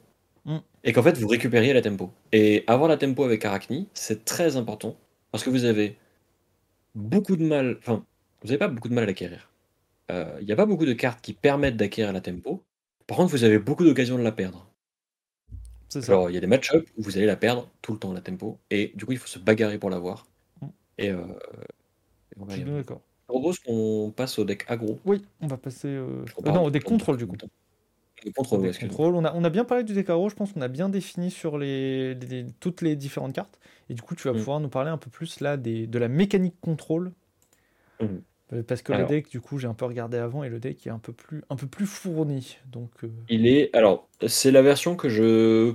Et qu'en fait, vous récupériez la tempo. Et avoir la tempo avec Arachni, c'est très important parce que vous avez beaucoup de mal, enfin, vous n'avez pas beaucoup de mal à l'acquérir. Euh, Il n'y a pas beaucoup de cartes qui permettent d'acquérir la tempo. Par contre, vous avez beaucoup d'occasions de la perdre. C'est ça. Genre, il y a des match-ups où vous allez la perdre tout le temps, la tempo. Et du coup, il faut se bagarrer pour l'avoir. Mm. Et, euh, et on va Je suis d'accord. Je propose qu'on passe au deck aggro. Oui, on va passer. euh, euh, non, peu contrôles en du coup. Le contrôle. On a, on a bien parlé du décaro, je pense qu'on a bien défini sur les, toutes les différentes cartes. Et du coup, tu vas Mm. pouvoir nous parler un peu plus là des, de la mécanique contrôle. Mhm. Euh, Parce que Alors. le deck, du coup, j'ai un peu regardé avant et le deck est un peu plus, un peu plus fourni. Donc, euh, Il est. Alors, c'est la version que je,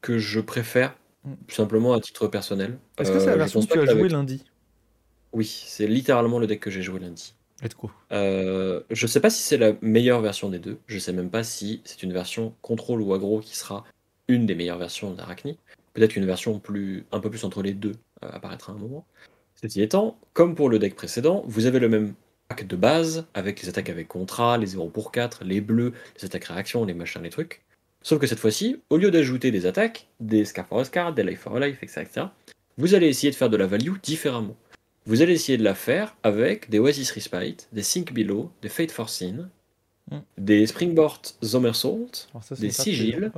que je préfère, Mm. simplement à titre personnel. est-ce que c'est la Euh, version que tu as joué lundi? Oui, c'est littéralement le deck que j'ai joué lundi. Euh, je sais pas si c'est la meilleure version des deux. Je sais même pas si c'est une version contrôle ou aggro qui sera une des meilleures versions d'Arachni. Peut-être qu'une version plus, un peu plus entre les deux euh, apparaîtra à un moment. Ceci étant, comme pour le deck précédent, vous avez le même pack de base avec les attaques avec contrat, les 0 pour 4, les bleus, les attaques réaction, les machins, les trucs. Sauf que cette fois-ci, au lieu d'ajouter des attaques, des Scar for a Scar, des Life for a Life, etc., etc., vous allez essayer de faire de la value différemment. Vous allez essayer de la faire avec des Oasis Respite, des Sink Below, des Fate Forcine, Mm. des Springboard ça, c'est des sigils,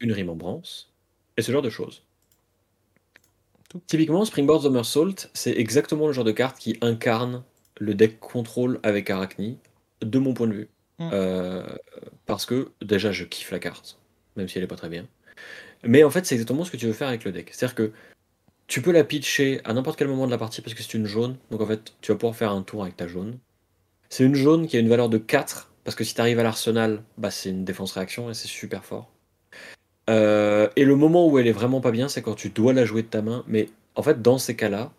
une remembrance, et ce genre de choses. Tout. Typiquement, Springboard Somersault, c'est exactement le genre de carte qui incarne le deck contrôle avec Arachni, de mon point de vue. Mm. Euh, parce que déjà, je kiffe la carte, même si elle est pas très bien. Mais en fait, c'est exactement ce que tu veux faire avec le deck. C'est-à-dire que tu peux la pitcher à n'importe quel moment de la partie parce que c'est une jaune. Donc en fait, tu vas pouvoir faire un tour avec ta jaune. C'est une jaune qui a une valeur de 4, parce que si tu arrives à l'arsenal, bah, c'est une défense-réaction et c'est super fort. Euh, et le moment où elle est vraiment pas bien, c'est quand tu dois la jouer de ta main. Mais en fait, dans ces cas-là,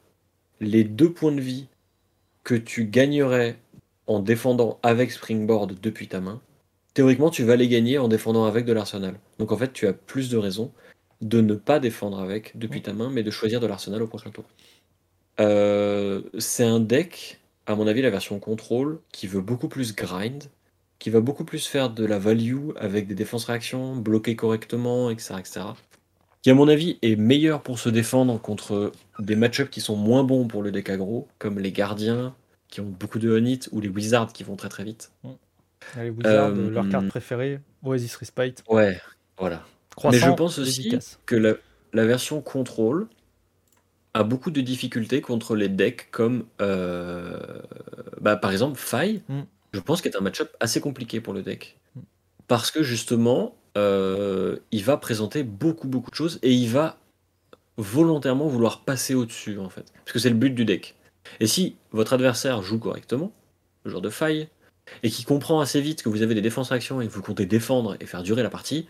les deux points de vie que tu gagnerais en défendant avec Springboard depuis ta main, théoriquement, tu vas les gagner en défendant avec de l'arsenal. Donc en fait, tu as plus de raisons de ne pas défendre avec depuis ta main, mais de choisir de l'arsenal au prochain tour. Euh, c'est un deck, à mon avis, la version contrôle, qui veut beaucoup plus grind, qui va beaucoup plus faire de la value avec des défenses réactions, bloquer correctement, etc., etc. Qui, à mon avis, est meilleur pour se défendre contre des match-ups qui sont moins bons pour le deck aggro, comme les gardiens, qui ont beaucoup de on ou les wizards qui vont très très vite. Les Wizards, Euh, leur carte préférée, Oasis Respite. Ouais, voilà. Croissant, Mais je pense aussi efficace. que la, la version contrôle a beaucoup de difficultés contre les decks comme, euh, bah, par exemple, Faille. Mm. Je pense qu'il est un match-up assez compliqué pour le deck. Mm. Parce que justement, euh, il va présenter beaucoup, beaucoup de choses et il va volontairement vouloir passer au-dessus, en fait. Parce que c'est le but du deck. Et si votre adversaire joue correctement, le genre de faille, et qui comprend assez vite que vous avez des défenses actions et que vous comptez défendre et faire durer la partie,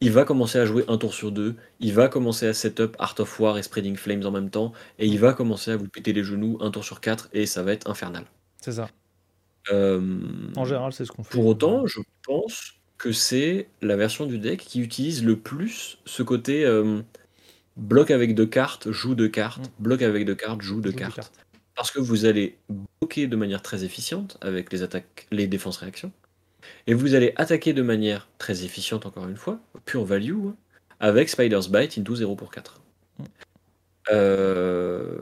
il va commencer à jouer un tour sur deux, il va commencer à setup Art of War et Spreading Flames en même temps, et il va commencer à vous péter les genoux un tour sur quatre, et ça va être infernal. C'est ça. Euh, En général, c'est ce qu'on fait. pour autant, je pense que c'est la version du deck qui utilise le plus ce côté euh, bloc avec deux cartes, joue deux cartes, Mm. bloc avec deux cartes, joue deux Joue cartes. cartes. Parce que vous allez bloquer de manière très efficiente avec les attaques, les défenses réactions. Et vous allez attaquer de manière très efficiente, encore une fois, pure value, hein, avec Spider's Bite into 0 pour 4. Mm. Euh,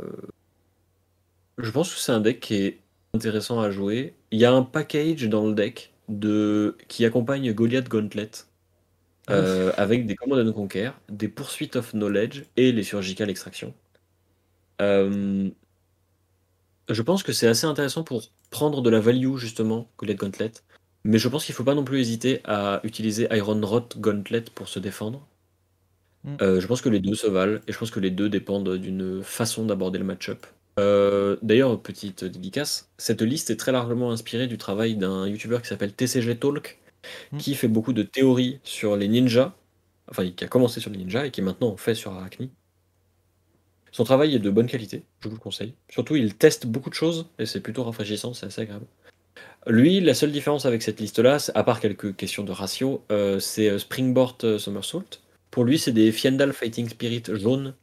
Je pense que c'est un deck qui est intéressant à jouer. Il y a un package dans le deck de... qui accompagne Goliath Gauntlet. euh, avec des Command and Conquer, des Pursuit of Knowledge et les Surgical Extraction. Euh, je pense que c'est assez intéressant pour prendre de la value, justement, Goliath Gauntlet. Mais je pense qu'il ne faut pas non plus hésiter à utiliser Iron Rot Gauntlet pour se défendre. Mm. Euh, je pense que les deux se valent et je pense que les deux dépendent d'une façon d'aborder le match-up. Euh, D'ailleurs, petite dédicace, cette liste est très largement inspirée du travail d'un YouTuber qui s'appelle TCG Talk, Mm. qui fait beaucoup de théories sur les ninjas, enfin qui a commencé sur les ninjas et qui maintenant fait sur Arachni. Son travail est de bonne qualité, je vous le conseille. Surtout, il teste beaucoup de choses et c'est plutôt rafraîchissant, c'est assez agréable. Lui, la seule différence avec cette liste-là, à part quelques questions de ratio, euh, c'est euh, Springboard euh, Somersault. Pour lui, c'est des Fiendal Fighting Spirit jaunes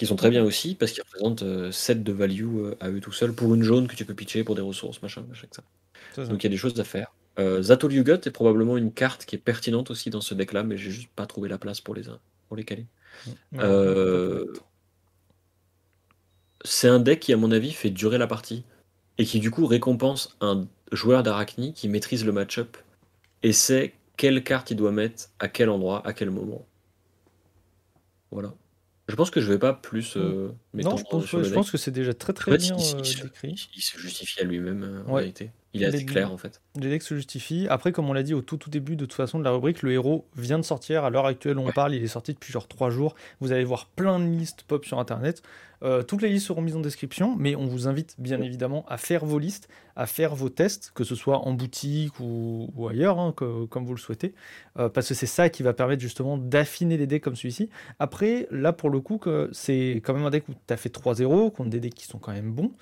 qui sont très bien aussi parce qu'ils représentent 7 de value euh, à eux tout seuls pour une jaune que tu peux pitcher pour des ressources, machin, machin, ça. Ça. Donc il y a des choses à faire. Euh, Yugot est probablement une carte qui est pertinente aussi dans ce deck-là, mais j'ai juste pas trouvé la place pour les, pour les caler. Euh, c'est un deck qui, à mon avis, fait durer la partie et qui, du coup, récompense un joueur d'Arachni qui maîtrise le match-up et sait quelle carte il doit mettre, à quel endroit, à quel moment. Voilà. Je pense que je vais pas plus euh, non, je pense, je pense que c'est déjà très très En fait, bien il, il euh, décrit. il se justifie à lui-même, euh, en Ouais. vérité. Il est assez clair, en fait. Les decks se justifient. Après, comme on l'a dit au tout, tout début de toute façon de la rubrique, le héros vient de sortir. À l'heure actuelle, on Ouais. parle, il est sorti depuis genre 3 jours. Vous allez voir plein de listes pop sur internet. Euh, toutes les listes seront mises en description, mais on vous invite bien évidemment à faire vos listes, à faire vos tests, que ce soit en boutique ou, ou ailleurs, hein, que- comme vous le souhaitez, Euh, parce que c'est ça qui va permettre justement d'affiner les decks comme celui-ci. Après, là pour le coup, c'est quand même un deck où tu as fait 3-0 contre des decks qui sont quand même bons.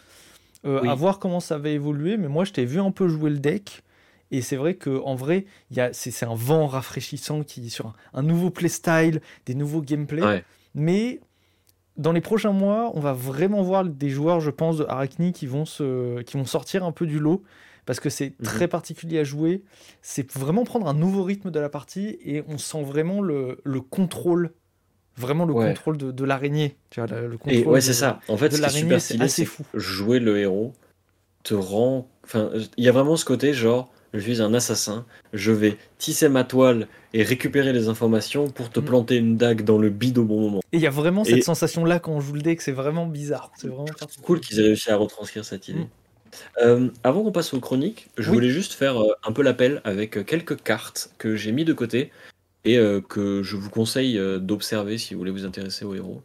Euh, Oui. À voir comment ça va évoluer, mais moi je t'ai vu un peu jouer le deck. Et c'est vrai qu'en vrai, il y a- c'est c'est un vent rafraîchissant qui sur un, un nouveau playstyle, des nouveaux gameplays. Ouais. Mais dans les prochains mois, on va vraiment voir des joueurs, je pense, de Arachni qui vont, se, qui vont sortir un peu du lot. Parce que c'est Mhm. très particulier à jouer. C'est vraiment prendre un nouveau rythme de la partie. Et on sent vraiment le, le contrôle. Vraiment le Ouais. contrôle de, de l'araignée. Tu vois, le, le Et contrôle ouais, c'est ça. En fait, ce qui est super stylé, c'est fou. jouer le héros te rend. Enfin, il y a vraiment ce côté genre, je suis un assassin, je vais tisser ma toile et récupérer les informations pour te Mm. planter une dague dans le bide au bon moment. Et il y a vraiment cette Et- sensation-là quand on joue le deck. C'est vraiment bizarre. C'est vraiment cool qu'ils aient réussi à retranscrire cette idée. Mm. Euh, avant qu'on passe aux chroniques, je Oui. voulais juste faire euh, un peu l'appel avec euh, quelques cartes que j'ai mis de côté et euh, que je vous conseille euh, d'observer si vous voulez vous intéresser aux héros.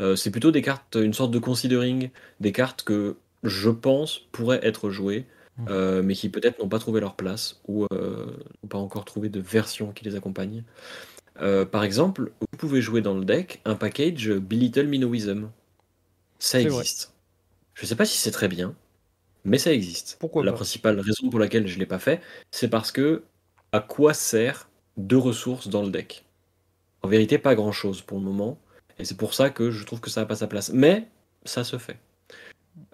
Euh, c'est plutôt des cartes, une sorte de considering, des cartes que je pense pourraient être jouées, euh, mais qui peut-être n'ont pas trouvé leur place ou n'ont pas encore trouvé de version qui les accompagne. Par exemple, vous pouvez jouer dans le deck un package Belittle Minoism. Ça vrai. existe. Je sais pas si c'est très bien, mais ça existe. Pourquoi La pas principale raison pour laquelle je l'ai pas fait, c'est parce que à quoi sert deux ressources dans le deck En vérité, pas grand chose pour le moment, et c'est pour ça que je trouve que ça n'a pas sa place. Mais ça se fait.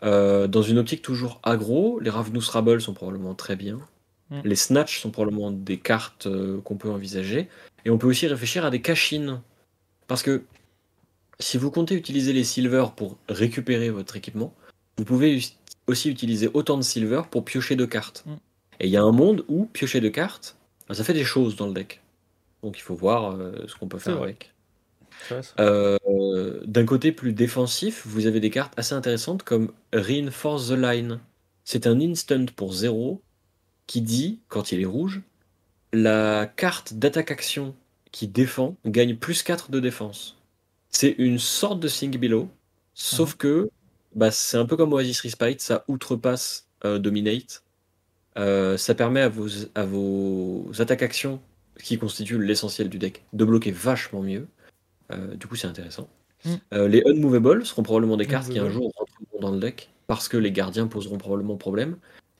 Euh, dans une optique toujours aggro, les Ravnus Rabble sont probablement très bien. Mm. Les Snatch sont probablement des cartes euh, qu'on peut envisager. Et on peut aussi réfléchir à des cachines. Parce que si vous comptez utiliser les Silver pour récupérer votre équipement, vous pouvez us- aussi utiliser autant de Silver pour piocher de cartes. Mm. Et il y a un monde où piocher de cartes, bah, ça fait des choses dans le deck. Donc il faut voir euh, ce qu'on peut faire avec. Euh, D'un côté plus défensif, vous avez des cartes assez intéressantes comme Reinforce the Line. C'est un instant pour 0 qui dit, quand il est rouge, la carte d'attaque-action qui défend gagne plus 4 de défense. C'est une sorte de Sink Below, sauf que bah, c'est un peu comme Oasis Respite, ça outrepasse euh, Dominate. Euh, ça permet à vos, à vos attaques-actions, qui constituent l'essentiel du deck, de bloquer vachement mieux. Euh, du coup, c'est intéressant. Mm. Euh, les Unmovable seront probablement des cartes qui un jour rentreront dans le deck, parce que les gardiens poseront probablement problème.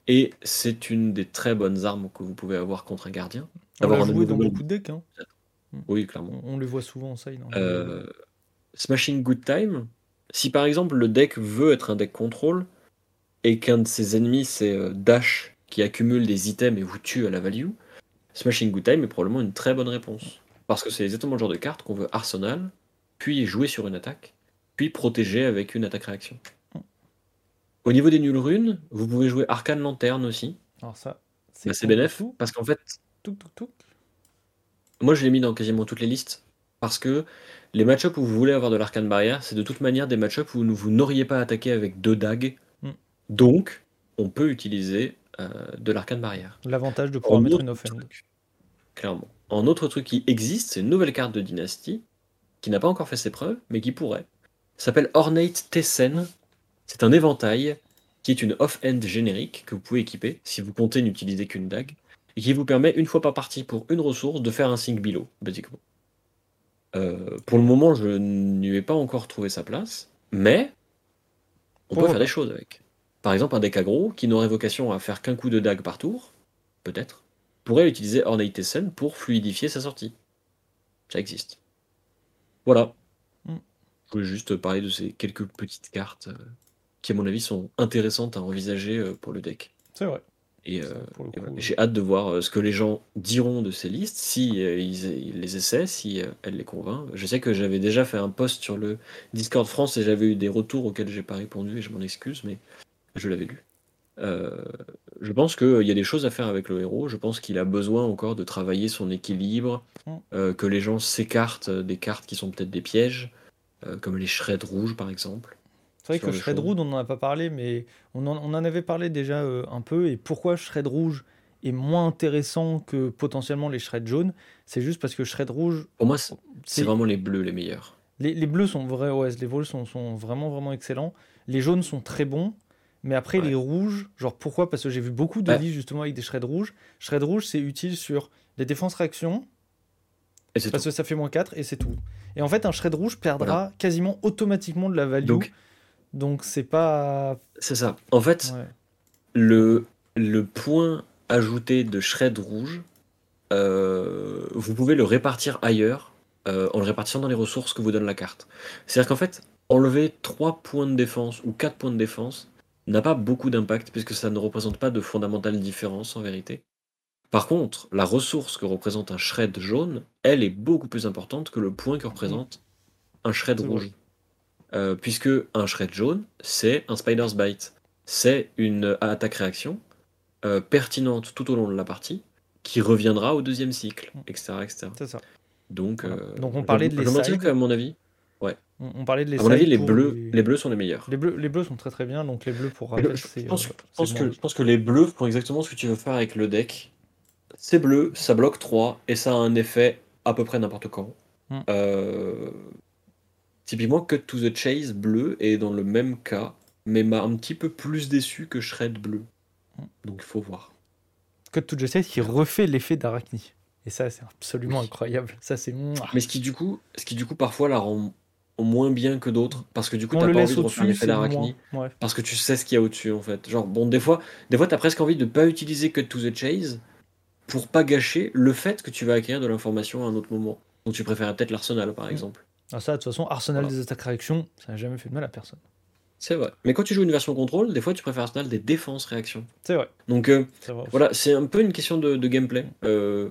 Et c'est une des très bonnes armes que vous pouvez avoir contre un gardien. D'avoir un joué dans beaucoup de decks. hein. Oui, clairement. On, on les voit souvent en side. hein. Smashing Good Time, si par exemple le deck veut être un deck contrôle et qu'un de ses ennemis c'est Dash qui accumule des items et vous tue à la value, Smashing Good Time est probablement une très bonne réponse. Parce que c'est exactement le genre de carte qu'on veut arsenal, puis jouer sur une attaque, puis protéger avec une attaque-réaction. Au niveau des nulles runes, vous pouvez jouer Arcane Lanterne aussi. Alors ça, Bah, c'est tout parce qu'en fait, Tout, tout, tout. moi je l'ai mis dans quasiment toutes les listes, parce que les match-ups où vous voulez avoir de l'arcane barrière, c'est de toute manière des match-ups où vous n'auriez pas attaqué avec deux dagues. Mm. Donc, on peut utiliser de l'arcane barrière. L'avantage de pouvoir En mettre une offend. truc, Clairement. En autre truc qui existe, c'est une nouvelle carte de dynastie, qui n'a pas encore fait ses preuves, mais qui pourrait. S'appelle Ornate Tessen. C'est un éventail qui est une off-end générique que vous pouvez équiper si vous comptez n'utiliser qu'une dague, et qui vous permet une fois par partie pour une ressource de faire un sync below, basiquement. Euh, pour le moment, je n'y ai pas encore trouvé sa place, mais on peut faire des choses avec. Par exemple, un deck aggro qui n'aurait vocation à faire qu'un coup de dague par tour, peut-être, pourrait utiliser Ornate Tessen pour fluidifier sa sortie. Ça existe. Voilà. Mm. Je voulais juste parler de ces quelques petites cartes euh, qui, à mon avis, sont intéressantes à envisager euh, pour le deck. C'est vrai. Et, euh, et voilà. j'ai hâte de voir ce que les gens diront de ces listes, si euh, ils, ils les essaient, si euh, elles les convainquent. Je sais que j'avais déjà fait un post sur le Discord France et j'avais eu des retours auxquels j'ai pas répondu et je m'en excuse, mais je l'avais lu. Euh, je pense qu'il y a des choses à faire avec le héros. Je pense qu'il a besoin encore de travailler son équilibre, Mm. euh, que les gens s'écartent des cartes qui sont peut-être des pièges, euh, comme les shreds rouges par exemple. C'est vrai que Shred show. Rouge, on n'en a pas parlé, mais on en, on en avait parlé déjà un peu. Et pourquoi Shred Rouge est moins intéressant que potentiellement les Shred jaunes? C'est juste parce que Shred Rouge, Pour moi, c'est vraiment les bleus les meilleurs. les, les bleus sont vrais, ouais, les bleus sont, sont vraiment vraiment excellents. Les jaunes sont très bons, mais après Ouais. les rouges, genre pourquoi? Parce que j'ai vu beaucoup de Ouais. listes justement avec des Shred rouges. Shred rouge, c'est utile sur les défenses réactions, Et parce tout. que ça fait moins 4 et c'est tout. Et en fait, un Shred rouge perdra quasiment automatiquement de la value. Donc, Donc c'est pas. c'est ça. En fait, Ouais. le, le point ajouté de shred rouge, euh, vous pouvez le répartir ailleurs euh, en le répartissant dans les ressources que vous donne la carte. C'est-à-dire qu'en fait, enlever 3 points de défense ou 4 points de défense n'a pas beaucoup d'impact puisque ça ne représente pas de fondamentale différence en vérité. Par contre, la ressource que représente un shred jaune, elle est beaucoup plus importante que le point que représente un shred rouge. Euh, puisque un shred jaune, c'est un spider's bite. C'est une attaque-réaction euh, pertinente tout au long de la partie qui reviendra au deuxième cycle, Mm. etc. etc. C'est ça. Donc, Voilà. euh, Donc on parlait de je, les qu'à mon avis, On, on parlait de les à mon avis, les bleus, les... les bleus sont les meilleurs. les bleus. Les bleus sont très très bien. Donc les bleus, pour rappel, je c'est. pense, euh, je pense bon. que, je pense que les bleus font exactement ce que tu veux faire avec le deck. C'est bleu, ça bloque 3 et ça a un effet à peu près n'importe quand. Mm. Euh, typiquement, Cut to the Chase bleu est dans le même cas, mais m'a un petit peu plus déçu que Shred bleu. Mm. Donc il faut voir. Code to Justice qui refait l'effet d'Arachni. Et ça, c'est absolument Oui. incroyable. Ça, c'est. Mais ce qui du coup, ce qui du coup parfois la rend moins bien que d'autres, parce que du coup t'as pas envie de refaire l'effet c'est d'Arachni. moins. Ouais. Parce que tu sais ce qu'il y a au-dessus en fait. Genre, bon, des fois, des fois t'as presque envie de pas utiliser Cut to the Chase pour pas gâcher le fait que tu vas acquérir de l'information à un autre moment. Donc tu préfères peut-être l'Arsenal par Mm. exemple. Ah, ça, de toute façon, Arsenal Voilà. des attaques réactions, ça n'a jamais fait de mal à personne. C'est vrai. Mais quand tu joues une version contrôle, des fois tu préfères Arsenal des défenses réactions. C'est vrai. Donc euh, vrai voilà, c'est un peu une question de, de gameplay. Euh,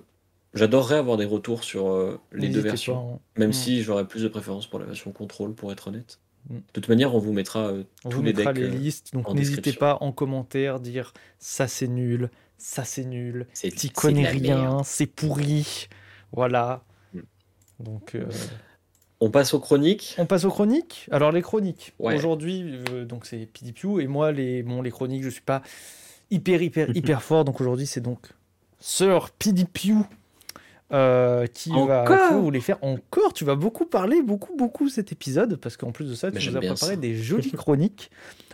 J'adorerais avoir des retours sur euh, les deux versions. pas, hein. Même Mm. si j'aurais plus de préférence pour la version contrôle, pour être honnête. Mm. De toute manière, on vous mettra euh, On tous vous les mettra decks. les euh, listes, donc n'hésitez pas en commentaire dire ça c'est nul, ça c'est nul, t'y connais rien, c'est pourri. Voilà. Mm. Donc euh, On passe aux chroniques. on passe aux chroniques. Alors les chroniques. Ouais. Aujourd'hui, donc c'est PDPU et moi les bon les chroniques, je suis pas hyper hyper hyper fort donc aujourd'hui c'est donc Sir PDPU euh, qui va vous les faire encore. Tu vas beaucoup parler, beaucoup, beaucoup cet épisode, parce qu'en plus de ça, Mais tu nous as préparé ça. des jolies chroniques.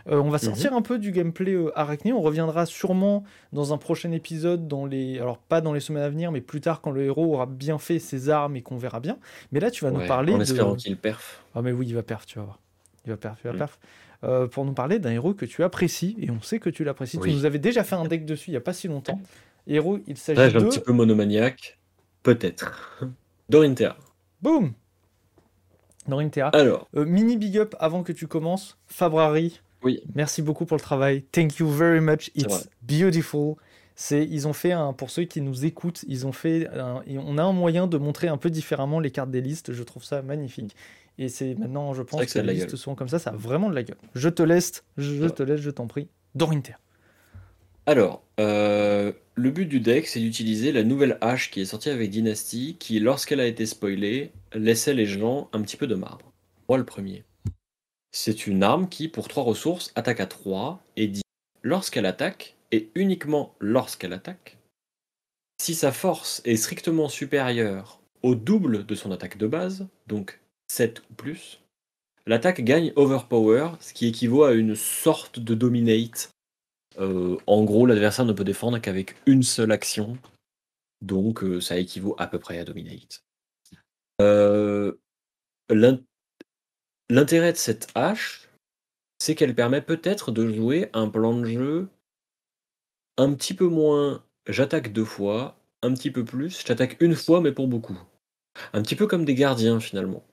Euh, on va Mhm. sortir un peu du gameplay euh, arachné. On reviendra sûrement dans un prochain épisode, dans les, alors pas dans les semaines à venir, mais plus tard quand le héros aura bien fait ses armes et qu'on verra bien. Mais là, tu vas nous parler en de. espérant qu'il perf. Ah mais oui, il va perf, tu vas voir. Il va perf, il va Mm. perf. Euh, pour nous parler d'un héros que tu apprécies, et on sait que tu l'apprécies. Oui. Tu nous avais déjà fait un deck dessus il n'y a pas si longtemps. Héros, il s'agit j'ai un de... petit peu monomaniaque. Peut-être. Dorinthea. Boum Dorinthea. Alors, Euh, mini big up avant que tu commences. Fabrari, oui, merci beaucoup pour le travail. Thank you very much. It's beautiful. C'est, ils ont fait un, pour ceux qui nous écoutent, ils ont fait, un- on a un moyen de montrer un peu différemment les cartes des listes. Je trouve ça magnifique. Et c'est maintenant, je pense que, les listes gueule. sont comme ça, ça a vraiment de la gueule. Je te laisse, je te laisse, je t'en prie. Dorinthea. Alors, euh, le but du deck, c'est d'utiliser la nouvelle hache qui est sortie avec Dynasty, qui, lorsqu'elle a été spoilée, laissait les gens un petit peu de marbre. Moi, le premier. C'est une arme qui, pour 3 ressources, attaque à 3 et dit lorsqu'elle attaque, et uniquement lorsqu'elle attaque, si sa force est strictement supérieure au double de son attaque de base, donc 7 ou plus, l'attaque gagne Overpower, ce qui équivaut à une sorte de Dominate euh, en gros, l'adversaire ne peut défendre qu'avec une seule action. Donc, euh, ça équivaut à peu près à Dominate. Euh, l'in- L'intérêt de cette hache, c'est qu'elle permet peut-être de jouer un plan de jeu un petit peu moins j'attaque deux fois, un petit peu plus j'attaque une fois mais pour beaucoup. Un petit peu comme des gardiens finalement.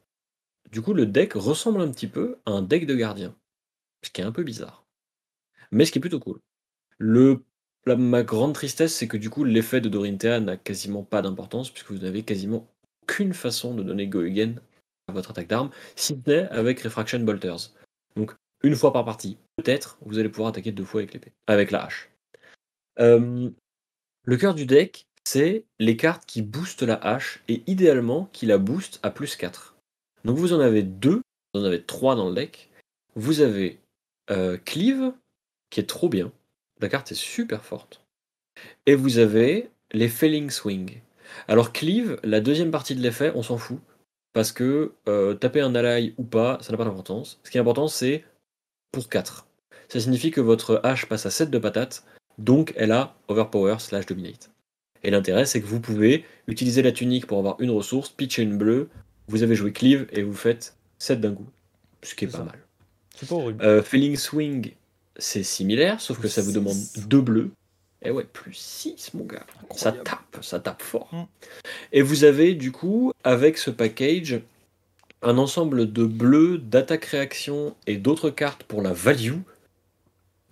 Du coup, le deck ressemble un petit peu à un deck de gardiens. Ce qui est un peu bizarre. Mais ce qui est plutôt cool. La- ma grande tristesse, c'est que du coup, l'effet de Dorinthea n'a quasiment pas d'importance, puisque vous n'avez quasiment aucune façon de donner Go à votre attaque d'arme, si ce n'est avec Refraction Bolters. Donc, une fois par partie, peut-être, vous allez pouvoir attaquer deux fois avec l'épée, avec la hache. Euh, le cœur du deck, c'est les cartes qui boostent la hache, et idéalement, qui la boostent à plus 4. Donc, vous en avez deux, vous en avez trois dans le deck. Vous avez euh, Cleave, qui est trop bien. La carte est super forte. Et vous avez les Failing Swing. Alors Cleave, la deuxième partie de l'effet, on s'en fout. Parce que euh, taper un ally ou pas, ça n'a pas d'importance. Ce qui est important, c'est pour 4. Ça signifie que votre hache passe à 7 de patate, donc elle a Overpower slash Dominate. Et l'intérêt, c'est que vous pouvez utiliser la tunique pour avoir une ressource, pitcher une bleue, vous avez joué Cleave et vous faites 7 d'un coup. Ce qui est pas ça. mal. C'est pas horrible. Euh, Failing Swing, c'est similaire, sauf que ça vous demande deux bleus. Et ouais, plus 6, mon gars. Ça tape, ça tape fort. Mm. Et vous avez du coup, avec ce package, un ensemble de bleus, d'attaque-réaction et d'autres cartes pour la value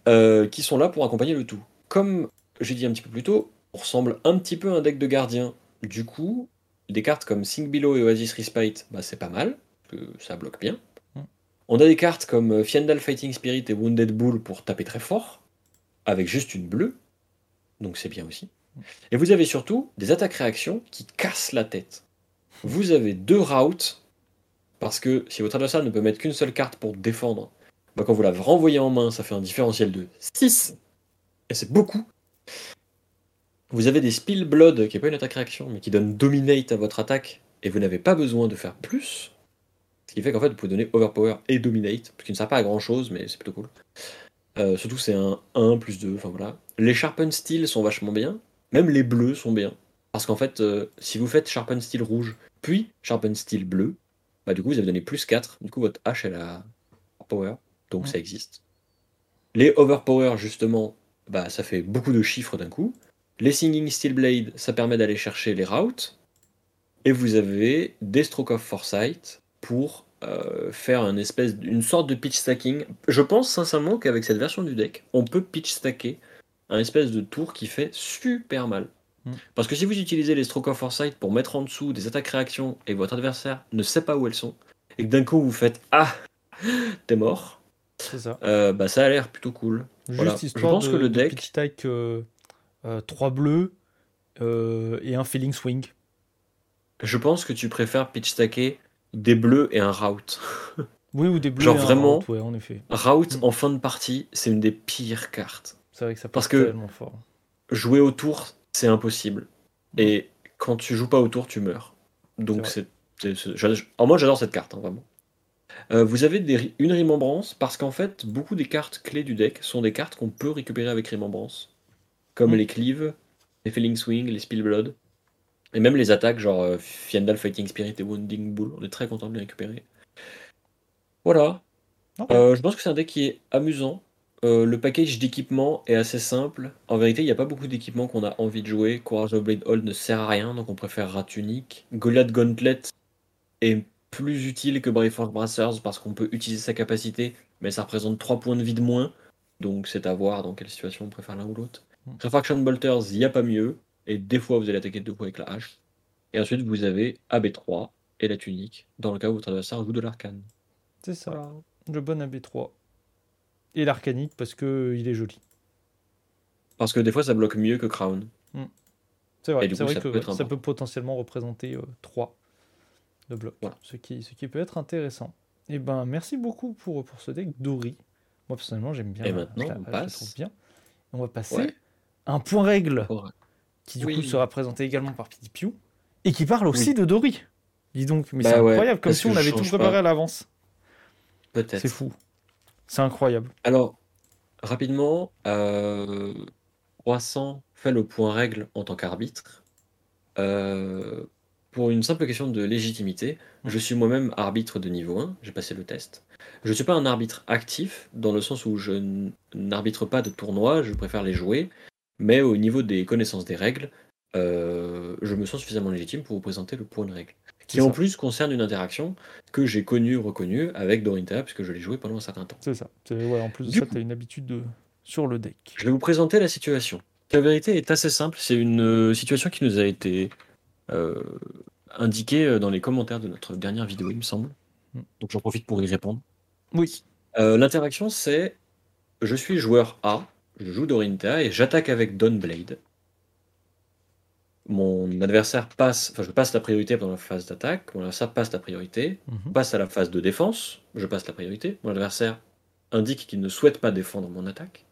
euh, qui sont là pour accompagner le tout. Comme j'ai dit un petit peu plus tôt, on ressemble un petit peu à un deck de gardien. Du coup, des cartes comme Sink Below et Oasis Respite, bah, c'est pas mal, parce que ça bloque bien. On a des cartes comme euh, Fiendal Fighting Spirit et Wounded Bull pour taper très fort, avec juste une bleue, donc c'est bien aussi. Et vous avez surtout des attaques-réactions qui cassent la tête. Vous avez deux routes, parce que si votre adversaire ne peut mettre qu'une seule carte pour défendre, bah, quand vous la renvoyez en main, ça fait un différentiel de 6, et c'est beaucoup. Vous avez des Spill Blood, qui n'est pas une attaque-réaction, mais qui donne Dominate à votre attaque, et vous n'avez pas besoin de faire plus. Qui fait qu'en fait, vous pouvez donner Overpower et Dominate, ce qui ne sert pas à grand chose, mais c'est plutôt cool. Euh, surtout, c'est un 1 plus 2, enfin voilà. Les Sharpen Steel sont vachement bien, même les bleus sont bien. Parce qu'en fait, euh, si vous faites Sharpen Steel rouge, puis Sharpen Steel bleu, bah du coup, vous avez donné plus 4, du coup, votre hache, elle a Power, donc Ouais. ça existe. Les Overpower, justement, bah ça fait beaucoup de chiffres d'un coup. Les Singing Steel Blade, ça permet d'aller chercher les routes. Et vous avez des Stroke of Foresight pour euh, faire une espèce, une sorte de pitch stacking. Je pense sincèrement qu'avec cette version du deck, on peut pitch stacker un espèce de tour qui fait super mal. Mm. Parce que si vous utilisez les Stroke of Foresight pour mettre en dessous des attaques réactions et votre adversaire ne sait pas où elles sont, et que d'un coup vous faites Ah, t'es mort, ça. euh, bah ça a l'air plutôt cool. Juste Voilà. Je histoire pense de, que le de deck- pitch type, euh, euh, trois bleus et un feeling swing. Je pense que tu préfères pitch stacker des bleus et un route. Oui, ou des bleus Genre et un vraiment- route, ouais, en effet. Route Mm. en fin de partie, c'est une des pires cartes. C'est vrai que ça Parce passe que- tellement fort. Jouer au tour, c'est impossible. Et quand tu joues pas au tour, tu meurs. Donc C'est En moi, j'adore cette carte, hein, vraiment. Euh, vous avez des, une remembrance parce qu'en fait, beaucoup des cartes clés du deck sont des cartes qu'on peut récupérer avec remembrance. Comme Mm. les cleaves, les Feeling Swing, les Spillblood. Et même les attaques, genre euh, Fiendal Fighting Spirit et Wounding Bull. On est très content de les récupérer. Voilà. Euh, je pense que c'est un deck qui est amusant. Euh, le package d'équipement est assez simple. En vérité, il n'y a pas beaucoup d'équipements qu'on a envie de jouer. Courage of Blade Hold ne sert à rien, donc on préfère Rat Unique. Goliath Gauntlet est plus utile que Brave Force Brassers parce qu'on peut utiliser sa capacité, mais ça représente 3 points de vie de moins. Donc c'est à voir dans quelle situation on préfère l'un ou l'autre. Mm. Refraction Bolters, il n'y a pas mieux. Et des fois, vous allez attaquer deux fois avec la hache. Et ensuite, vous avez AB3 et la tunique, dans le cas où votre adversaire joue de l'arcane. C'est ça, le bon AB3. Et l'arcanique parce que il est joli. Parce que des fois, ça bloque mieux que Crown. C'est vrai, c'est vrai ça que peut ça peut potentiellement représenter 3 de bloc, Voilà. ce, qui, ce qui peut être intéressant. Et ben merci beaucoup pour, pour ce deck Dori. Moi personnellement j'aime bien. Et maintenant, la- on la passe. bien. On va passer Ouais. à un point règle qui du Oui. coup sera présenté également par Pidipiu et qui parle aussi de Dori. Dis donc, mais Bah c'est ouais, incroyable, comme si on avait tout préparé pas. à l'avance. Peut-être. C'est fou. C'est incroyable. Alors, rapidement, euh, Croissant fait le point règle en tant qu'arbitre. Euh, pour une simple question de légitimité, je suis moi-même arbitre de niveau 1, j'ai passé le test. Je ne suis pas un arbitre actif, dans le sens où je n'arbitre pas de tournois, je préfère les jouer, mais au niveau des connaissances des règles, euh, je me sens suffisamment légitime pour vous présenter le point de règle. Qui en ça. plus concerne une interaction que j'ai connue, reconnue avec Dorinta, puisque je l'ai joué pendant un certain temps. C'est ça. Ouais, en plus de Du ça, tu as une habitude de... sur le deck. Je vais vous présenter la situation. La vérité est assez simple. C'est une euh, situation qui nous a été euh, indiquée dans les commentaires de notre dernière vidéo, il me semble. Mm. Donc j'en profite pour y répondre. Oui. Euh, L'interaction, c'est je suis joueur A, je joue Dorinta et j'attaque avec Dawnblade. Mon adversaire passe, enfin je passe la priorité pendant la phase d'attaque, mon adversaire passe la priorité, Mhm. passe à la phase de défense, je passe la priorité, mon adversaire indique qu'il ne souhaite pas défendre mon attaque,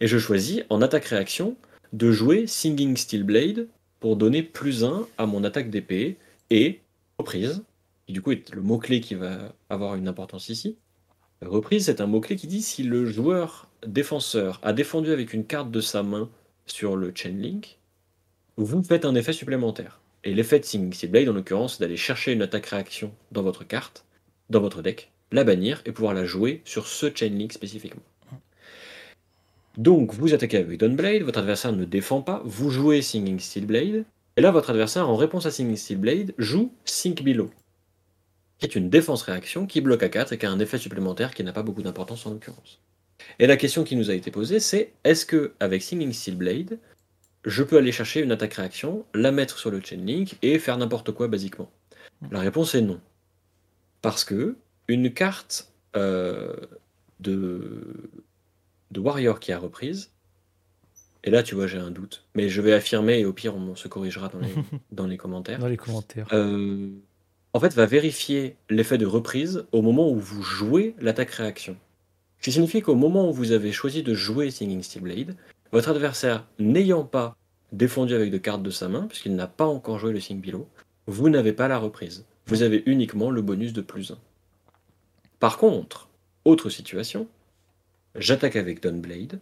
et je choisis en attaque-réaction de jouer Singing Steel Blade pour donner plus 1 à mon attaque d'épée, et reprise, qui du coup est le mot-clé qui va avoir une importance ici. Reprise, c'est un mot-clé qui dit si le joueur défenseur a défendu avec une carte de sa main sur le Chainlink, vous faites un effet supplémentaire. Et l'effet de Singing Steel Blade, en l'occurrence, c'est d'aller chercher une attaque-réaction dans votre carte, dans votre deck, la bannir et pouvoir la jouer sur ce Chainlink spécifiquement. Donc, vous attaquez avec Dawnblade, votre adversaire ne défend pas, vous jouez Singing Steel Blade, et là, votre adversaire, en réponse à Singing Steel Blade, joue Sink Below, qui est une défense-réaction qui bloque à 4 et qui a un effet supplémentaire qui n'a pas beaucoup d'importance en l'occurrence. Et la question qui nous a été posée, c'est est-ce que avec Singing Steel Blade, je peux aller chercher une attaque-réaction, la mettre sur le Chainlink et faire n'importe quoi basiquement? La réponse est non. Parce que une carte euh, de, de Warrior qui a reprise, et là tu vois j'ai un doute, mais je vais affirmer et au pire on se corrigera dans les, dans les commentaires. Dans les commentaires. Euh, en fait, va vérifier l'effet de reprise au moment où vous jouez l'attaque-réaction. Ce qui signifie qu'au moment où vous avez choisi de jouer Singing Steel Blade, votre adversaire n'ayant pas défendu avec de cartes de sa main, puisqu'il n'a pas encore joué le Sing Below, vous n'avez pas la reprise. Vous avez uniquement le bonus de plus 1. Par contre, autre situation, j'attaque avec Dawnblade,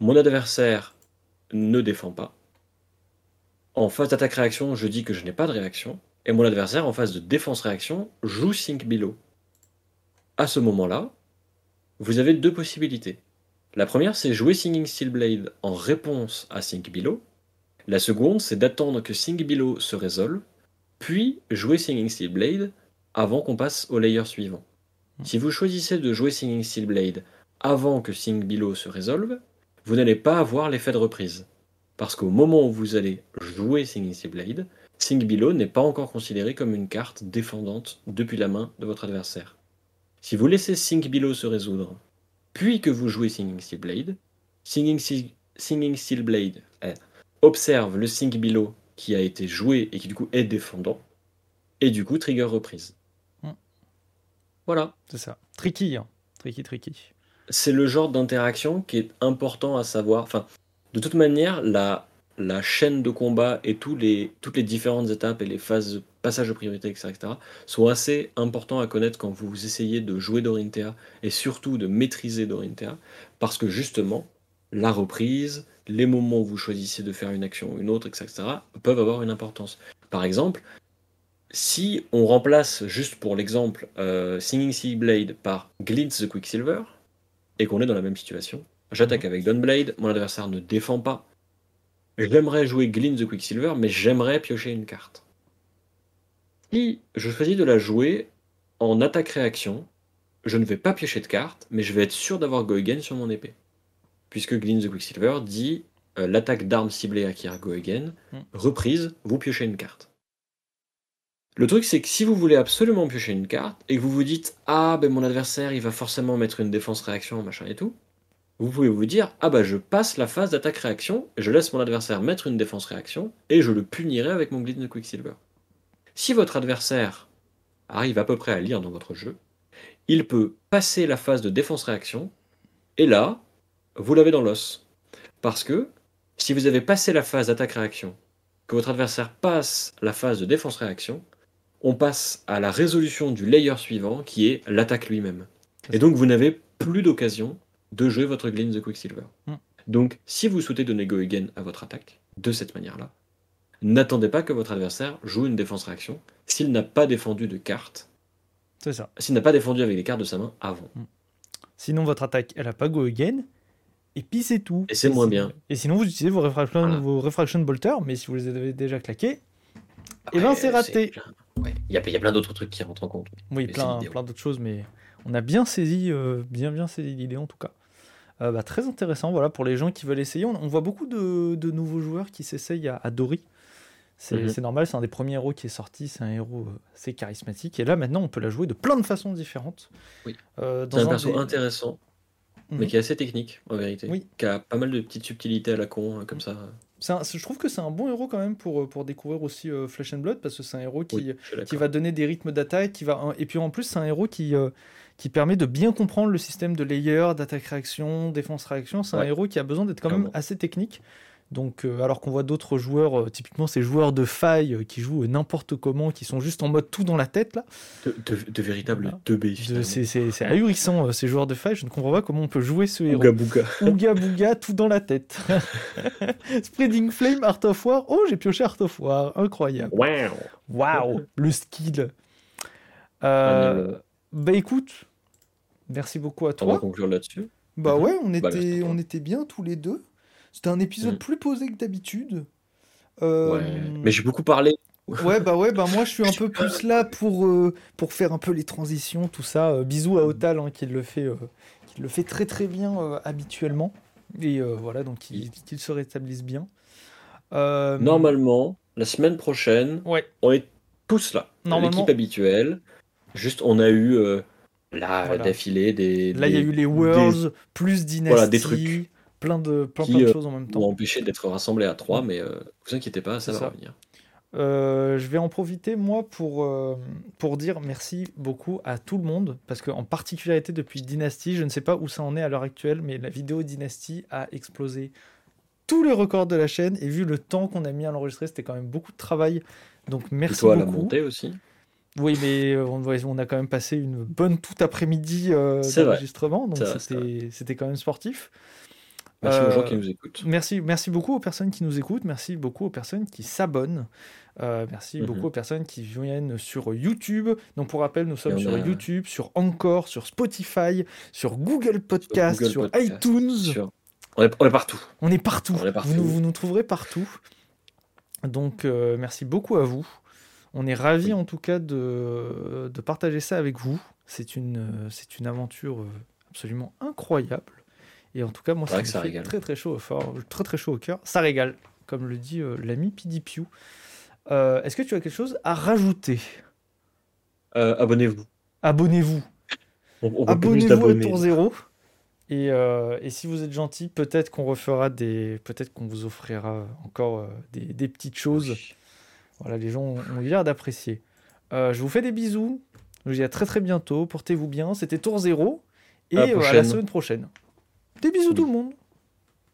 mon adversaire ne défend pas. En phase d'attaque-réaction, je dis que je n'ai pas de réaction, et mon adversaire, en phase de défense-réaction, joue Sink Below. À ce moment-là, vous avez deux possibilités. La première, c'est jouer Singing Steel Blade en réponse à Sink Below. La seconde, c'est d'attendre que Sink Below se résolve, puis jouer Singing Steel Blade avant qu'on passe au layer suivant. Si vous choisissez de jouer Singing Steel Blade avant que Sink Below se résolve, vous n'allez pas avoir l'effet de reprise. Parce qu'au moment où vous allez jouer Singing Steel Blade, Sink Below n'est pas encore considéré comme une carte défendante depuis la main de votre adversaire. Si vous laissez Sink Below se résoudre, puis que vous jouez Singing Steel Blade, Singing, Singing Steel Blade eh, observe le Sink Below qui a été joué et qui du coup est défendant, et du coup trigger reprise. Hmm. Voilà. C'est ça. Tricky, hein. Tricky, tricky. c'est le genre d'interaction qui est important à savoir. Enfin, de toute manière, la, la chaîne de combat et tous les, toutes les différentes étapes et les phases de passage de priorité, etc., etc., sont assez importants à connaître quand vous essayez de jouer Dorinthea et surtout de maîtriser Dorinthea, parce que justement, la reprise, les moments où vous choisissez de faire une action ou une autre, etc., peuvent avoir une importance. Par exemple, si on remplace, juste pour l'exemple, euh, Singing Sea Blade par Glintz the Quicksilver, et qu'on est dans la même situation, j'attaque avec Dawnblade, mon adversaire ne défend pas. J'aimerais jouer Glintz the Quicksilver, mais j'aimerais piocher une carte. Si je choisis de la jouer en attaque-réaction, je ne vais pas piocher de carte, mais je vais être sûr d'avoir Go Again sur mon épée. Puisque Glyn the Quicksilver dit euh, l'attaque d'armes ciblée acquiert Go Again, Mm. reprise, vous piochez une carte. Le truc, c'est que si vous voulez absolument piocher une carte et que vous vous dites Ah, ben mon adversaire, il va forcément mettre une défense-réaction, machin et tout, vous pouvez vous dire Ah, bah je passe la phase d'attaque-réaction, je laisse mon adversaire mettre une défense-réaction et je le punirai avec mon Glyn the Quicksilver. Si votre adversaire arrive à peu près à lire dans votre jeu, il peut passer la phase de défense-réaction et là, vous l'avez dans l'os. Parce que si vous avez passé la phase d'attaque-réaction, que votre adversaire passe la phase de défense-réaction, on passe à la résolution du layer suivant qui est l'attaque lui-même. Et donc vous n'avez plus d'occasion de jouer votre Glyn the Quicksilver. Mm. Donc si vous souhaitez donner Go Again à votre attaque, de cette manière-là, n'attendez pas que votre adversaire joue une défense-réaction s'il n'a pas défendu de carte, C'est ça. s'il n'a pas défendu avec les cartes de sa main avant. Sinon, votre attaque, elle a pas go again. Et puis c'est tout. Et c'est moins bien. Et sinon, vous utilisez vos refraction, Voilà. vos refraction bolters, mais si vous les avez déjà claqués, Eh ben, c'est raté. ouais, Il y a, il y a plein d'autres trucs qui rentrent en compte. oui, Mais plein, plein d'autres choses, mais on a bien saisi, euh, bien bien saisi l'idée en tout cas. Euh, bah, très intéressant, voilà, pour les gens qui veulent essayer. On, on voit beaucoup de, de nouveaux joueurs qui s'essayent à, à Dory. C'est Mhm. c'est normal, c'est un des premiers héros qui est sorti, c'est un héros euh, assez charismatique. Et là, maintenant, on peut la jouer de plein de façons différentes. Oui. Euh, C'est un perso des- intéressant, mais Mhm. qui est assez technique en vérité. Oui. Qui a pas mal de petites subtilités à la con, euh, comme ça. Un- je trouve que c'est un bon héros quand même pour, euh, pour découvrir aussi euh, Flesh and Blood, parce que c'est un héros qui, Oui, qui va donner des rythmes d'attaque, qui va et puis en plus c'est un héros qui euh, qui permet de bien comprendre le système de layer, d'attaque-réaction, défense-réaction. C'est un héros qui a besoin d'être quand même assez technique. Donc euh, alors qu'on voit d'autres joueurs, euh, typiquement ces joueurs de faille euh, qui jouent n'importe comment, qui sont juste en mode tout dans la tête là. De, de- de véritables Voilà. 2B Je- finalement. C'est ahurissant ces joueurs de faille. Je ne comprends pas comment on peut jouer ce héros. Ouga bouga. Ouga bouga, tout dans la tête. Spreading Flame, Art of War. Oh, j'ai pioché Art of War. Incroyable. Wow. Waouh, le skill. Bah écoute, merci beaucoup à On va toi. conclure là-dessus. Bah ouais, on Bah, était, toi. on était bien tous les deux. C'était un épisode Mhm. plus posé que d'habitude. Euh, Ouais. Mais j'ai beaucoup parlé. Ouais, bah ouais, bah moi je suis un peu plus là pour, euh, pour faire un peu les transitions, tout ça. Euh, bisous à Otal hein, qui, le fait, qui le fait très très bien habituellement. Et voilà, donc qu'il se rétablisse bien. Normalement, la semaine prochaine, Ouais, on est tous là. Normalement. L'équipe habituelle. Juste, on a eu là Voilà. d'affilée des. là il y a eu les Worlds, plus Dynasty, Voilà, des trucs plein de, plein, qui, plein de euh, choses en même temps. m'ont empêché d'être rassemblés à trois, mais euh, vous inquiétez pas, ça va ça. revenir. Euh, je vais en profiter, moi, pour, euh, pour dire merci beaucoup à tout le monde, parce qu'en particularité depuis Dynasty, je ne sais pas où ça en est à l'heure actuelle, mais la vidéo Dynasty a explosé tous les records de la chaîne, et vu le temps qu'on a mis à l'enregistrer, c'était quand même beaucoup de travail. Donc Et merci toi, à la beaucoup. montée aussi. Oui, mais on, a quand même passé une bonne toute après-midi euh, d'enregistrement, donc c'était quand même sportif. Merci aux gens Euh, qui nous écoutent. Merci, merci beaucoup aux personnes qui nous écoutent, merci beaucoup aux personnes qui s'abonnent, Euh, merci Mhm. beaucoup aux personnes qui viennent sur YouTube. Donc pour rappel, nous sommes sur a- YouTube, sur Encore, sur Spotify, sur Google Podcast, sur, Google Podcast, iTunes. sur- On, est, on est partout. On est partout. On est partout. Vous, nous, vous nous trouverez partout. Donc euh, merci beaucoup à vous. On est ravis Oui. en tout cas de, de partager ça avec vous. C'est une, une aventure absolument incroyable. Et en tout cas, moi, ça ça fait très très chaud au fort, très très chaud au cœur. Ça régale, comme le dit euh, l'ami PDPU. Euh, Est-ce que tu as quelque chose à rajouter? Euh, Abonnez-vous. Abonnez-vous. Abonnez-vous à. Tour Zéro. Et, euh, et si vous êtes gentil, peut-être qu'on refera des. Peut-être qu'on vous offrira encore des, des petites choses. Voilà, les gens ont l'air d'apprécier. Euh, je vous fais des bisous. Je vous dis à très très bientôt. Portez-vous bien. C'était Tour Zéro. Et À la euh, à la prochaine. semaine prochaine. Des bisous tout le monde.